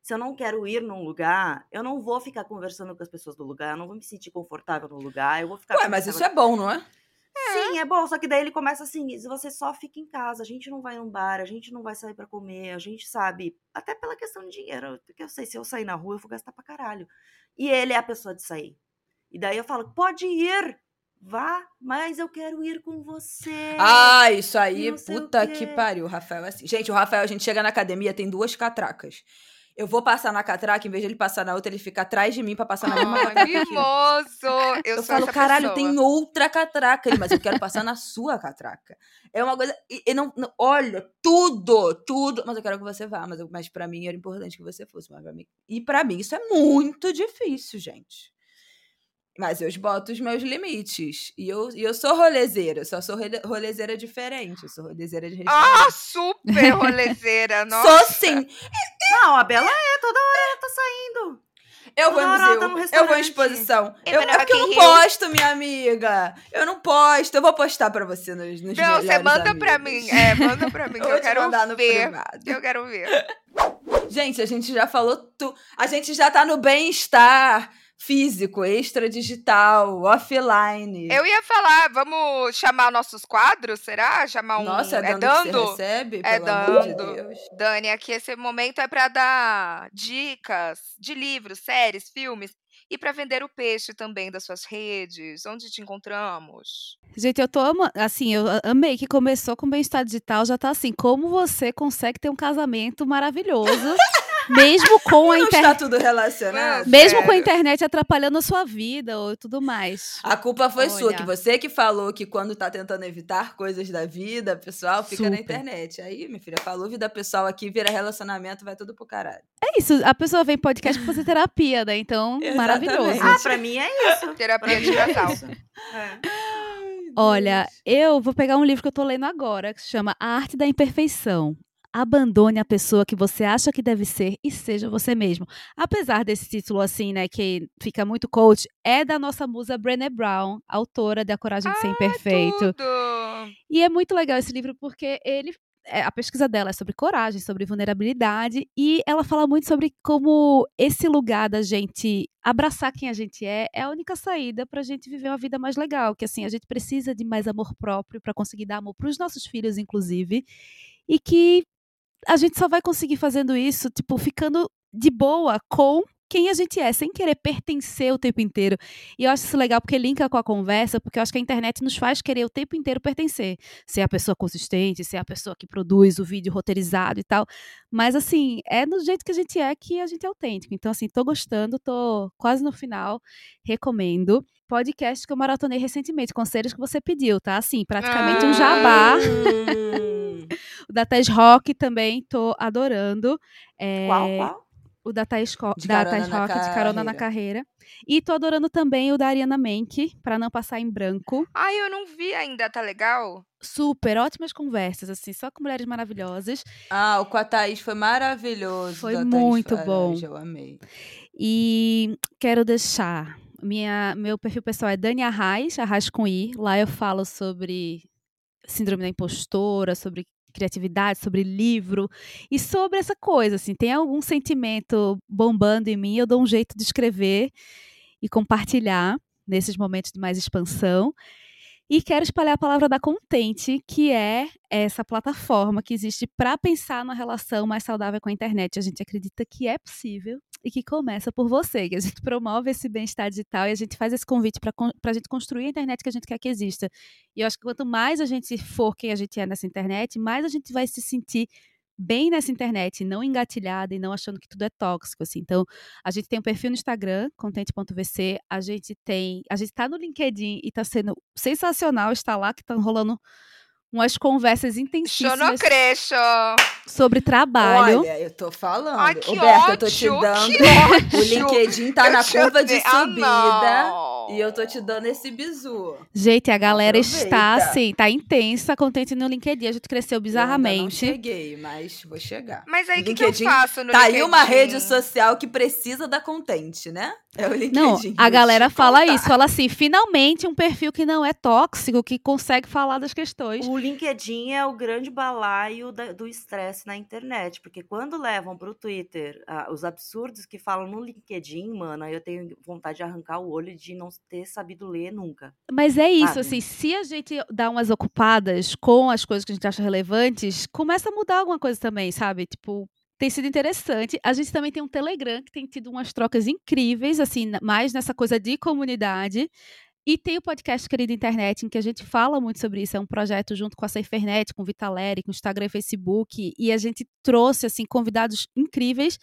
Se eu não quero ir num lugar, eu não vou ficar conversando com as pessoas do lugar, eu não vou me sentir confortável no lugar, eu vou ficar. Ué, mas isso é bom, não é? Sim, é bom, só que daí ele começa assim, se você só fica em casa, a gente não vai num bar, a gente não vai sair pra comer, a gente sabe, até pela questão de dinheiro, porque eu sei, se eu sair na rua, eu vou gastar pra caralho. E ele é a pessoa de sair. E daí eu falo, pode ir, vá, mas eu quero ir com você. Ah, isso aí, puta que pariu. O Rafael é assim. Gente, o Rafael, a gente chega na academia, tem duas catracas. Eu vou passar na catraca, em vez de ele passar na outra, ele fica atrás de mim pra passar na mesma Ai, catraca. mimoso! Eu, Eu, falo, caralho, pessoa. tem outra catraca. Ele, mas eu quero passar na sua catraca. É uma coisa. E, e não, não- olha, tudo, tudo. Mas eu quero que você vá. Mas, eu- mas pra mim era importante que você fosse. Mas pra mim, e pra mim isso é muito difícil, gente. Mas eu boto os meus limites. E eu, e eu sou rolezeira. Só sou role- rolezeira diferente. Eu sou rolezeira de restaurante. Ah, super rolezeira, nossa. Sou sim. Não, a Bela é, toda hora ela tá saindo. Eu vou em Toda hora ela museu, tá eu vou em exposição. Eu Eu, vou é porque eu não Rio. posto, minha amiga. Eu não posto. Eu vou postar pra você nos, nos Não, você manda pra amigos. mim. É, manda pra mim, que Eu eu, vou quero mandar no ver. privado. Eu quero ver. Gente, a gente já falou tu. A gente já tá no bem-estar físico, extra digital, offline. Eu ia falar, vamos chamar nossos quadros, será? Chamar um. Nossa, é é dando, que dando? você recebe? É pelo amor de dando. Deus. Dani, aqui esse momento é pra dar dicas de livros, séries, filmes e pra vender o peixe também das suas redes. Onde te encontramos? Gente, eu tô amando. Assim, eu amei que começou com bem-estar digital, já tá assim. Como você consegue ter um casamento maravilhoso, mesmo com a Não está internet. tudo relacionado? Mesmo com a Sério. internet atrapalhando a sua vida ou tudo mais. A culpa foi sua, Olha. que você que falou que quando tá tentando evitar coisas da vida pessoal, fica na Super. internet. Aí, minha filha, falou vida pessoal aqui, vira relacionamento, vai tudo pro caralho. É isso, a pessoa vem podcast pra fazer terapia, né? Então, Exatamente. maravilhoso. Ah, pra mim é isso. Pra Terapia de é casal. isso. É. Olha, eu vou pegar um livro que eu tô lendo agora, que se chama A Arte da Imperfeição. Abandone a pessoa que você acha que deve ser e seja você mesmo. Apesar desse título assim, né, que fica muito coach, é da nossa musa Brené Brown, autora de A Coragem de Ser Imperfeito. Tudo. E é muito legal esse livro porque ele é, a pesquisa dela é sobre coragem, sobre vulnerabilidade e ela fala muito sobre como esse lugar da gente abraçar quem a gente é é a única saída para a gente viver uma vida mais legal, que assim a gente precisa de mais amor próprio para conseguir dar amor para os nossos filhos, inclusive, e que a gente só vai conseguir fazendo isso, tipo, ficando de boa com quem a gente é, sem querer pertencer o tempo inteiro. E eu acho isso legal porque linka com a conversa, porque eu acho que a internet nos faz querer o tempo inteiro pertencer. Ser a pessoa consistente, ser a pessoa que produz o vídeo roteirizado e tal. Mas, assim, é do jeito que a gente é que a gente é autêntico. Então, assim, tô gostando, tô quase no final, recomendo. Podcast que eu maratonei recentemente, conselhos que você pediu, tá? Assim, praticamente um jabá. O da Thaís Rock também tô adorando. É, Qual, qual? O da Co- De da na Rock, de Carona na Carreira. E tô adorando também o da Ariana Menck, pra não passar em branco. Ai, eu não vi ainda, tá legal? Super, ótimas conversas, assim, só com mulheres maravilhosas. Ah, o com a Thaís foi maravilhoso. Foi da Thaís muito Farage, bom. Eu amei. E quero deixar. Minha, meu perfil pessoal é Dani Arraes, Arraes com I. Lá eu falo sobre síndrome da impostora, sobre criatividade, sobre livro e sobre essa coisa. Assim, tem algum sentimento bombando em mim, eu dou um jeito de escrever e compartilhar nesses momentos de mais expansão. E quero espalhar a palavra da Contente, que é essa plataforma que existe para pensar na relação mais saudável com a internet. A gente acredita que é possível e que começa por você, que a gente promove esse bem-estar digital e a gente faz esse convite para a gente construir a internet que a gente quer que exista. E eu acho que quanto mais a gente for quem a gente é nessa internet, mais a gente vai se sentir bem nessa internet, não engatilhada e não achando que tudo é tóxico, assim. Então, a gente tem um perfil no Instagram, contente.vc, a gente tem, a gente tá no LinkedIn e tá sendo sensacional estar lá, que estão rolando umas conversas intensíssimas Xonocrecho. sobre trabalho. Olha, eu tô falando. Ai, que Roberto, eu tô te ódio, dando. ódio. O LinkedIn tá Eu na curva de. Ah, subida. não. E eu tô te dando esse bizu. Gente, a galera está Aproveita. assim, tá intensa, contente no LinkedIn, a gente cresceu Eu ainda não bizarramente. cheguei, mas vou chegar. Mas aí, o que, que eu faço no Tá LinkedIn? aí uma rede social que precisa da contente, né? É o LinkedIn. Não, a galera fala contar. isso, fala assim, finalmente um perfil que não é tóxico, que consegue falar das questões. O LinkedIn é o grande balaio da- do estresse na internet, porque quando levam pro Twitter ah, os absurdos que falam no LinkedIn, mano, aí eu tenho vontade de arrancar o olho de não ter sabido ler nunca. Mas é isso, Sabe? assim, se a gente dá umas ocupadas com as coisas que a gente acha relevantes, começa a mudar alguma coisa também, sabe? Tipo, tem sido interessante. A gente também tem um Telegram que tem tido umas trocas incríveis, assim, mais nessa coisa de comunidade. E tem o podcast Querida Internet, em que a gente fala muito sobre isso. É um projeto junto com a Safernet, com o Vitaleri, com o Instagram e Facebook. E a gente trouxe, assim, convidados incríveis.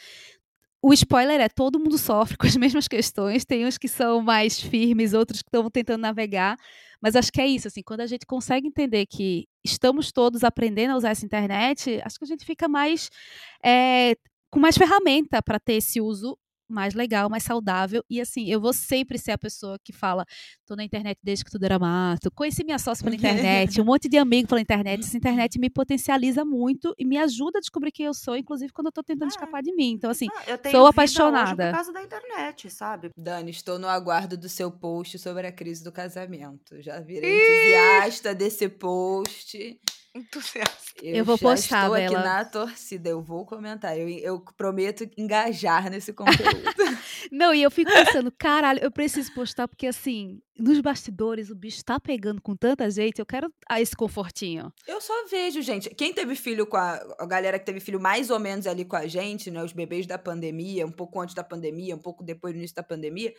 O spoiler é todo mundo sofre com as mesmas questões. Tem uns que são mais firmes, outros que estão tentando navegar. Mas acho que é isso, assim, quando a gente consegue entender que estamos todos aprendendo a usar essa internet, acho que a gente fica mais é, com mais ferramenta para ter esse uso mais legal, mais saudável. E assim, eu vou sempre ser a pessoa que fala: tô na internet desde que tudo era mato, conheci minha sócia pela internet, um monte de amigo pela internet. Essa internet me potencializa muito e me ajuda a descobrir quem eu sou, inclusive quando eu tô tentando Ah, escapar de mim. Então, assim, Ah, eu tenho sou apaixonada. Hoje por causa da internet, sabe? Dani, estou no aguardo do seu post sobre a crise do casamento. Já virei entusiasta desse post. Entusiasta. Eu vou já postar, estou Bela. aqui na torcida, eu vou comentar. Eu, eu prometo engajar nesse conteúdo. Não, e eu fico pensando, caralho, eu preciso postar, porque assim, nos bastidores o bicho tá pegando com tanta gente, eu quero ah, esse confortinho. eu só vejo, gente. Quem teve filho com a, a galera que teve filho mais ou menos ali com a gente, né? Os bebês da pandemia, um pouco antes da pandemia, um pouco depois do início da pandemia.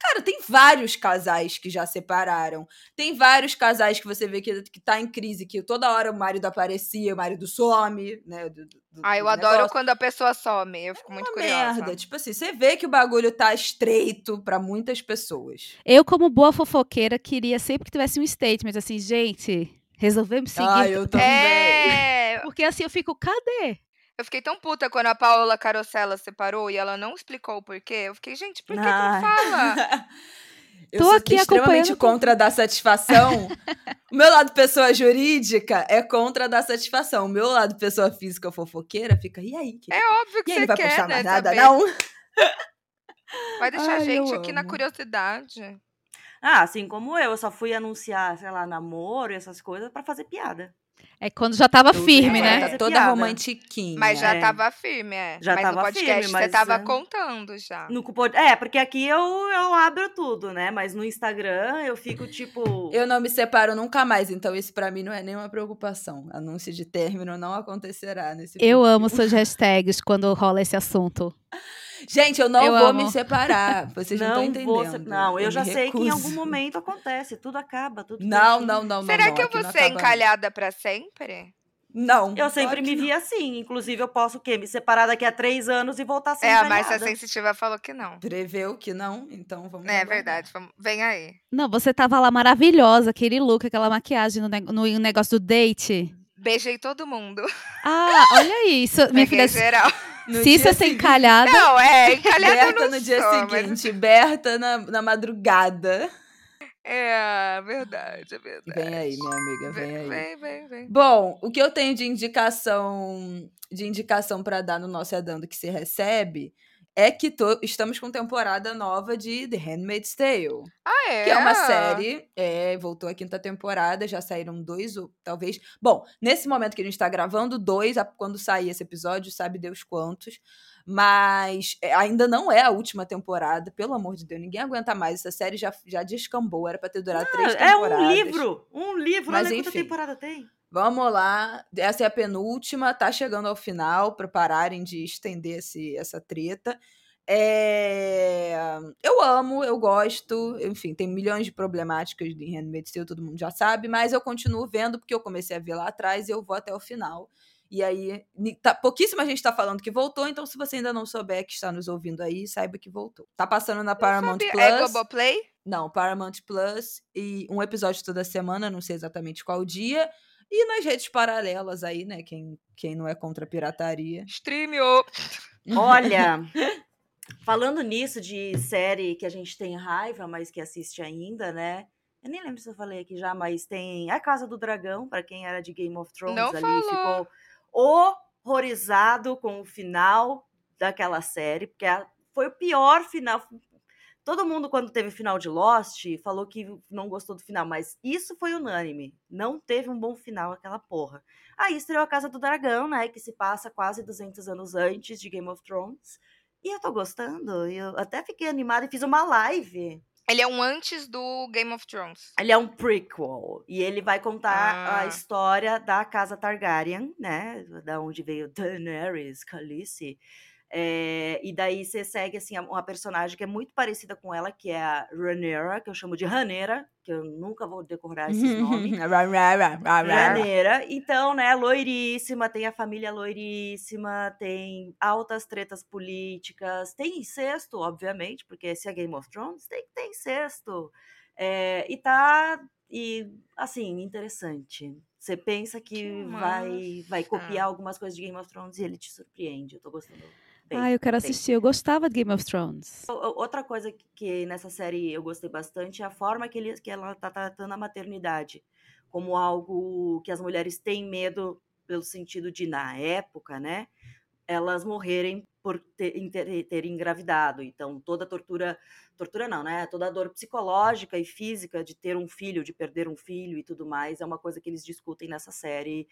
Cara, tem vários casais que já separaram. Tem vários casais que você vê que, que tá em crise, que toda hora o marido aparecia, o marido some, né? do- do- do- Ah, eu do adoro negócio. quando a pessoa some. Eu fico muito uma curiosa. merda. Tipo assim, você vê que o bagulho tá estreito pra muitas pessoas. Eu, como boa fofoqueira, queria sempre que tivesse um statement assim, gente, resolvemos seguir. Ah, eu também. É, Porque assim eu fico, cadê? Eu fiquei tão puta quando a Paola Carosella separou e ela não explicou o porquê. Eu fiquei, gente, por que, que não fala? Eu Tô sou aqui extremamente contra dar satisfação. o meu lado pessoa jurídica é contra dar satisfação. O meu lado pessoa física fofoqueira fica, e aí? querido? É óbvio que e você ele vai quer, postar né, mais nada, saber. não? Vai deixar a Ai, eu gente aqui na amo. curiosidade. Ah, assim como eu, eu só fui anunciar, sei lá, namoro e essas coisas pra fazer piada. É quando já tava Tudo firme, né? Fazer Toda piada. romantiquinha. Mas já É. tava firme, é. Já mas tava no podcast firme, você mas, tava é, contando já. No É, porque aqui eu, eu abro tudo, né? Mas no Instagram eu fico tipo. Eu não me separo nunca mais, então isso pra mim não é nenhuma preocupação. Anúncio de término não acontecerá nesse Eu amo suas hashtags quando rola esse assunto. Gente, eu não Eu vou amo. me separar. Vocês não, estão entendendo. Não, eu, me já sei que em algum momento acontece, tudo acaba, tudo Não, não, não, não. Será não, que eu vou não ser não. encalhada pra sempre? Não. Eu sempre me não. vi assim, inclusive eu posso o quê? Me separar daqui a três anos e voltar a ser É, a Márcia. Sensitiva falou que não. Preveu que não, então vamos É verdade, vamos- vem aí. Não, você tava lá maravilhosa, aquele look, aquela maquiagem no, neg- no negócio do date. Beijei todo mundo. Ah, olha isso. Minha Peguei filha, geral. No se dia isso é ser seguinte- encalhada. Não, é, encalhada Berta no dia sou, mas- seguinte, Berta na, na madrugada. É, verdade, é verdade. Vem aí, minha amiga, vem aí. Vem, vem, vem. Bom, o que eu tenho de indicação de indicação para dar no nosso É Dando que se recebe é que to- estamos com temporada nova de The Handmaid's Tale, Ah, é? que é uma série, é, voltou a quinta temporada, já saíram dois ou talvez. Bom, nesse momento que a gente está gravando, dois, quando sair esse episódio, sabe Deus quantos. Mas é, ainda não é a última temporada, pelo amor de Deus, ninguém aguenta mais. Essa série já, já descambou, era para ter durado três É temporadas. um livro, um livro. Mas Olha quanta enfim. temporada tem. Vamos lá, essa é a penúltima, tá chegando ao final, para pararem de estender esse, essa treta. É, Eu amo, eu gosto, enfim, tem milhões de problemáticas de Handmaid's Tale, todo mundo já sabe, mas eu continuo vendo porque eu comecei a ver lá atrás e eu vou até o final. E aí, tá, pouquíssima gente tá falando que voltou, então se você ainda não souber que está nos ouvindo aí, saiba que voltou. Tá passando na Paramount Sabia- Plus. É Globoplay? Não, Paramount Plus e um episódio toda semana, não sei exatamente qual dia. E nas redes paralelas aí, né? Quem, quem não é contra a pirataria. Streamio. Olha, falando nisso de série que a gente tem raiva, mas que assiste ainda, né? Eu nem lembro se eu falei aqui já, mas tem A Casa do Dragão, pra quem era de Game of Thrones Não ali, falou. ficou horrorizado com o final daquela série, porque a- foi o pior final. Todo mundo, quando teve o final de Lost, falou que não gostou do final, mas isso foi unânime. Não teve um bom final aquela porra. Aí estreou a Casa do Dragão, né? Que se passa quase 200 anos antes de Game of Thrones. E eu tô gostando. Eu até fiquei animada e fiz uma live. Ele é um antes do Game of Thrones. Ele é um prequel. E ele vai contar Ah. a história da casa Targaryen, né? Da onde veio Daenerys, Khaleesi. É, e daí você segue assim uma personagem que é muito parecida com ela, que é a Rhaenyra, que eu chamo de Ranera, que eu nunca vou decorar esses nomes. Janeira. Então, né, loiríssima, tem a família loiríssima, tem altas tretas políticas, tem incesto, obviamente, porque se é Game of Thrones, tem que ter incesto. É, e tá, e assim, interessante. Você pensa que, Que vai, vai copiar algumas coisas de Game of Thrones e ele te surpreende. Eu tô gostando. Bem, Ah, eu quero bem. assistir. Eu gostava de Game of Thrones. Outra coisa que, nessa série eu gostei bastante é a forma que, ele, que ela tá tratando a maternidade como algo que as mulheres têm medo pelo sentido de, na época, né, elas morrerem por ter, em ter, terem engravidado. Então, toda a tortura, tortura não, né, toda a dor psicológica e física de ter um filho, de perder um filho e tudo mais, é uma coisa que eles discutem nessa série.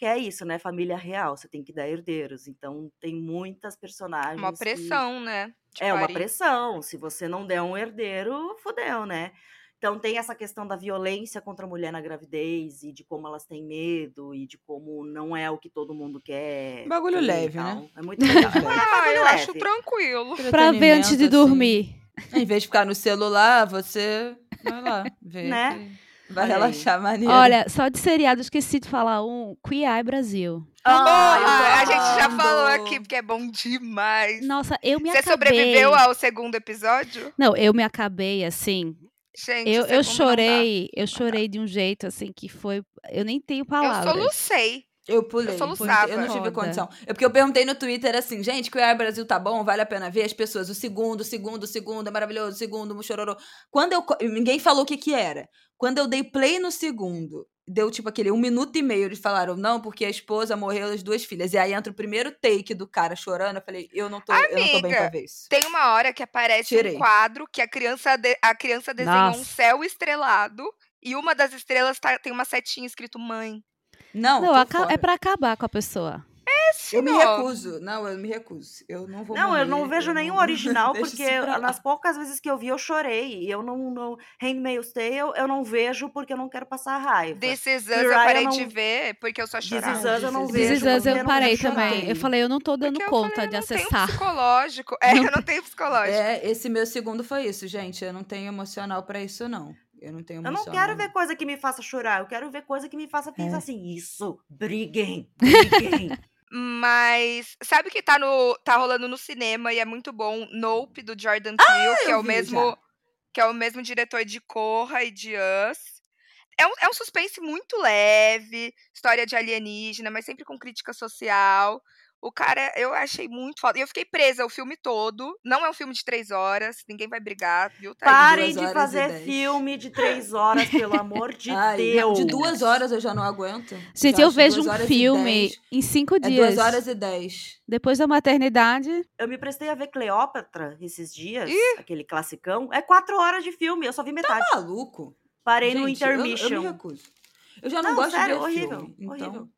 Porque é isso, né? Família real, você tem que dar herdeiros. Então, tem muitas personagens. Uma que- pressão, né? de é uma parir. pressão. Se você não der um herdeiro, fodeu, né? Então tem essa questão da violência contra a mulher na gravidez e de como elas têm medo e de como não é o que todo mundo quer. Bagulho e leve, né? tal. É muito legal. É Ah, eu acho leve. tranquilo. Pra ver antes de assim. dormir. Em vez de ficar no celular, você vai lá ver. Né? que Vai Olha aí. relaxar maneiro. Olha, só de seriado, esqueci de falar um. Queer Eye Brasil. Ah, Ah, eu a gente já falou aqui, porque é bom demais. Nossa, eu me Você acabei. sobreviveu ao segundo episódio? Não, eu me acabei, assim. Gente, Eu, eu dá. chorei, eu chorei de um jeito, assim, que foi. Eu nem tenho Eu palavras. solucei. Eu pulei. Eu soluçava. Eu não tive Foda. condição. É porque eu perguntei no Twitter assim, gente, Queer Eye Brasil tá bom? Vale a pena ver? As pessoas, o segundo, o segundo, o segundo, é maravilhoso, o segundo, o chororô. Quando eu. Ninguém falou o que que era. Quando eu dei play no segundo, deu tipo aquele um minuto e meio, eles falaram, não, porque a esposa morreu as duas filhas. E aí entra o primeiro take do cara chorando. Eu falei, eu não tô, eu não tô bem Amiga, pra ver isso. Tem uma hora que aparece Tirei. um quadro que a criança, de- a criança desenhou um Nossa. céu estrelado e uma das estrelas tá- tem uma setinha escrito mãe. Não, Não, é pra acabar com a pessoa. Eu me recuso. Não, eu me recuso. Eu não vou Não, eu não morrer, vejo eu nenhum não- original, porque nas poucas vezes que eu vi, eu chorei. E eu não. não Handmaid's Tale, eu não vejo porque eu não quero passar raiva. This Is Us eu parei não- de ver porque eu só This chorava. Is Us eu não This vejo. This Is Us eu parei também. Eu falei, eu não tô dando Porque eu conta falei, de eu acessar. psicológico. É, eu não tenho psicológico. É, esse meu segundo foi isso, gente. Eu não tenho emocional pra isso, não. Eu não tenho Eu não quero ver coisa que me faça chorar. Eu quero ver coisa que me faça pensar É. assim: isso, briguem, briguem. Mas sabe o que tá, no, tá rolando no cinema e é muito bom? Nope, do Jordan Peele, que é o mesmo já. que é o mesmo diretor de Corra e de Us. É um, é um suspense muito leve, história de alienígena, mas sempre com crítica social. O cara, eu achei muito foda. E eu fiquei presa o filme todo. Não é um filme de três horas, ninguém vai brigar, viu? Tá. Parem de fazer filme de três horas, pelo amor de Ai, Deus. De duas horas eu já não aguento. Gente, eu acho vejo um filme em cinco É dias. duas horas e dez. Depois da maternidade. Eu me prestei a ver Cleópatra esses dias, Ih! aquele classicão. É quatro horas de filme, eu só vi metade. Maluco. Parei no Gente, eu- intermission. Eu, me recuso. Eu já não, Não, gosto sério, de ver horrível, filme. Então, horrível.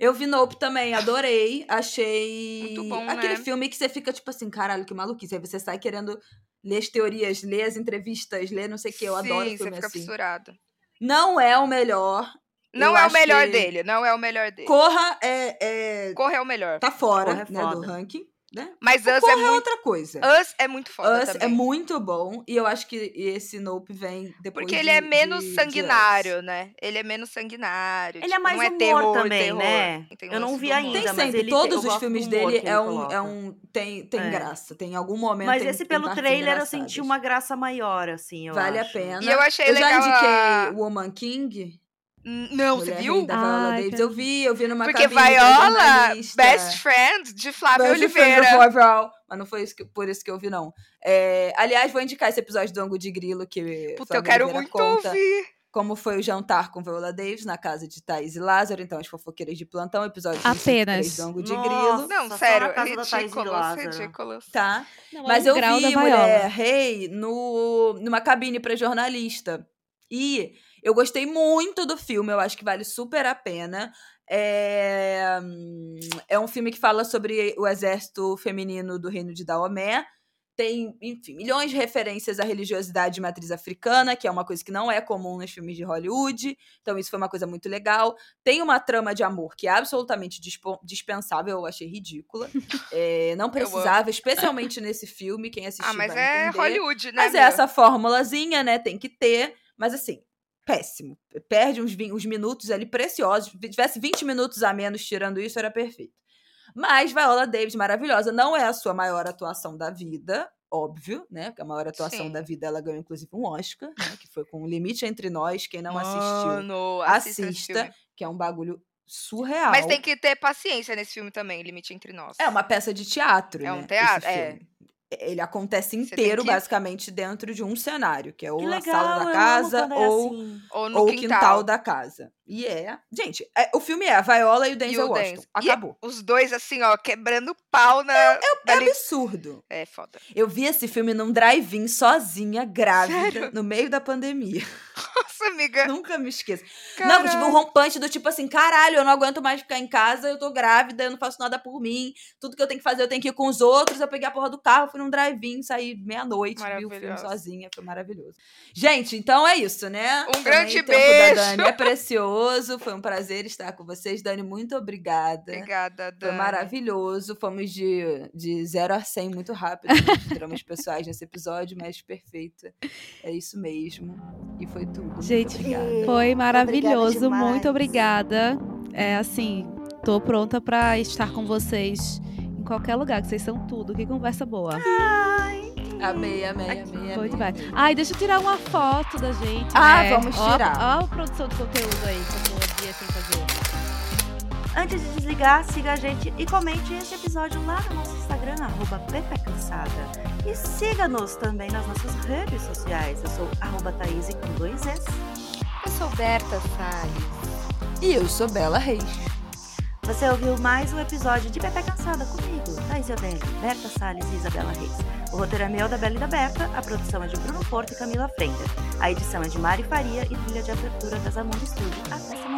Eu vi Nope também, adorei. Achei Muito bom, aquele né? filme que você fica tipo assim, caralho, que maluquice. Aí você sai querendo ler as teorias, ler as entrevistas, ler não sei o que. Eu adoro Sim, filme você fica assim. fissurado. Não é o melhor. Não Eu é o melhor que- dele, não é o melhor dele. Corra é, é- Corra é o melhor. tá fora, Corra é né, do ranking, né? Mas Us é é muito. outra coisa. Us é muito foda Us também. é muito bom e eu acho que esse Nope vem depois Porque ele de- é menos de- de sanguinário, Us. né? Ele é menos sanguinário. Ele é tipo, mais não é humor terror, também, terror. né? Tem Eu não lance vi humor. ainda, Tem mas sempre, ele- todos eu os filmes humor dele é um, é um tem, tem É. graça, tem algum momento Mas tem- esse tem pelo trailer eu senti uma graça maior, assim, eu Vale acho. a pena. E eu achei eu já legal indiquei a- Woman King. Não, você Mulher viu? Rei da Viola Ai, Davis. que- Eu vi, eu vi numa Porque Viola, jornalista. best friend de Flávia Best friend Oliveira. of Viola. Mas não foi isso que- por isso que eu vi, não. É, aliás, vou indicar esse episódio do Ango de Grilo que Puta, eu quero Oliveira muito conta. ouvir. como foi o jantar com Viola Davis na casa de Thaís e Lázaro, então as fofoqueiras de plantão, episódio Apenas. 23 do Ângulo de. Grilo, Não, Só sério, ridículos, Lázaro. ridículos. tá? Não, Mas é eu um grau vi Mulher. Rei no, numa cabine pra jornalista. E eu gostei muito do filme, eu acho que vale super a pena. É, é um filme que fala sobre o exército feminino do reino de Daomé. Tem, enfim, milhões de referências à religiosidade de matriz africana, que é uma coisa que não é comum nos filmes de Hollywood. Então, isso foi uma coisa muito legal. Tem uma trama de amor que é absolutamente dispensável, eu achei ridícula. É, não precisava, especialmente nesse filme. Quem assistiu Ah, mas é entender. Hollywood, né? Mas é essa formulazinha, né? Tem que ter. Mas assim, péssimo. Perde uns, uns minutos ali preciosos. Se tivesse 20 minutos a menos tirando isso, era perfeito. Mas Viola Davis, maravilhosa. Não é a sua maior atuação da vida, óbvio, né? Porque a maior atuação Sim. da vida ela ganhou, inclusive, um Oscar, né? Que foi com O Limite Entre Nós. Quem não assistiu, Mano, assista esse assista, filme. que é um bagulho surreal. Mas tem que ter paciência nesse filme também, Limite Entre Nós. É uma peça de teatro, É né? um teatro, é. Ele acontece inteiro, que- basicamente, dentro de um cenário, que é ou Que a legal, sala eu da amo casa é ou, assim. Ou no ou o quintal. quintal da casa. E é. Gente, é- o filme é a Viola e o E Denzel o Washington. Denzel. E é Acabou. Os dois, assim, ó, quebrando pau na. É dali- absurdo. É foda. Eu vi esse filme num drive-in sozinha, grávida, Sério? no meio da pandemia. Nossa, amiga. Nunca me esqueço. Não, tipo, um caralho. rompante do tipo assim, caralho, eu não aguento mais ficar em casa, eu tô grávida, eu não faço nada por mim, tudo que eu tenho que fazer eu tenho que ir com os outros. Eu peguei a porra do carro, fui num drive-in, saí meia-noite, vi o filme sozinha, foi maravilhoso. Gente, então é isso, né? Um Também grande o tempo beijo. da Dani é precioso, foi um prazer estar com vocês. Dani, muito obrigada. Obrigada, Foi Dani. maravilhoso. Fomos de, de 0 a 100 muito rápido nos dramas pessoais nesse episódio, mas perfeita. É isso mesmo. E foi tudo. Muito Gente, obrigada. Foi maravilhoso, demais. muito obrigada. É assim, tô pronta pra estar com vocês em qualquer lugar, que vocês são tudo. Que conversa boa. Amei, amei, amei. Amei, demais. amei. Ai, deixa eu tirar uma foto da gente. Ah, né? vamos Ó, tirar. Ó, a produção de conteúdo aí que eu tô dia sem fazer. Antes de desligar, siga a gente e comente esse episódio lá no nosso Instagram, arroba Cansada. E siga-nos também nas nossas redes sociais. Eu sou arroba Thaís com dois S. Eu sou Berta Salles. E eu sou Bela Reis. Você ouviu mais um episódio de Pepe Cansada comigo, Thaís Odelli, Berta Salles e Isabela Reis. O roteiro é meu, da Bela e da Berta, a produção é de Bruno Porto e Camila Frender. A edição é de Mari Faria e trilha de abertura da Zamunda Studio. Até semana.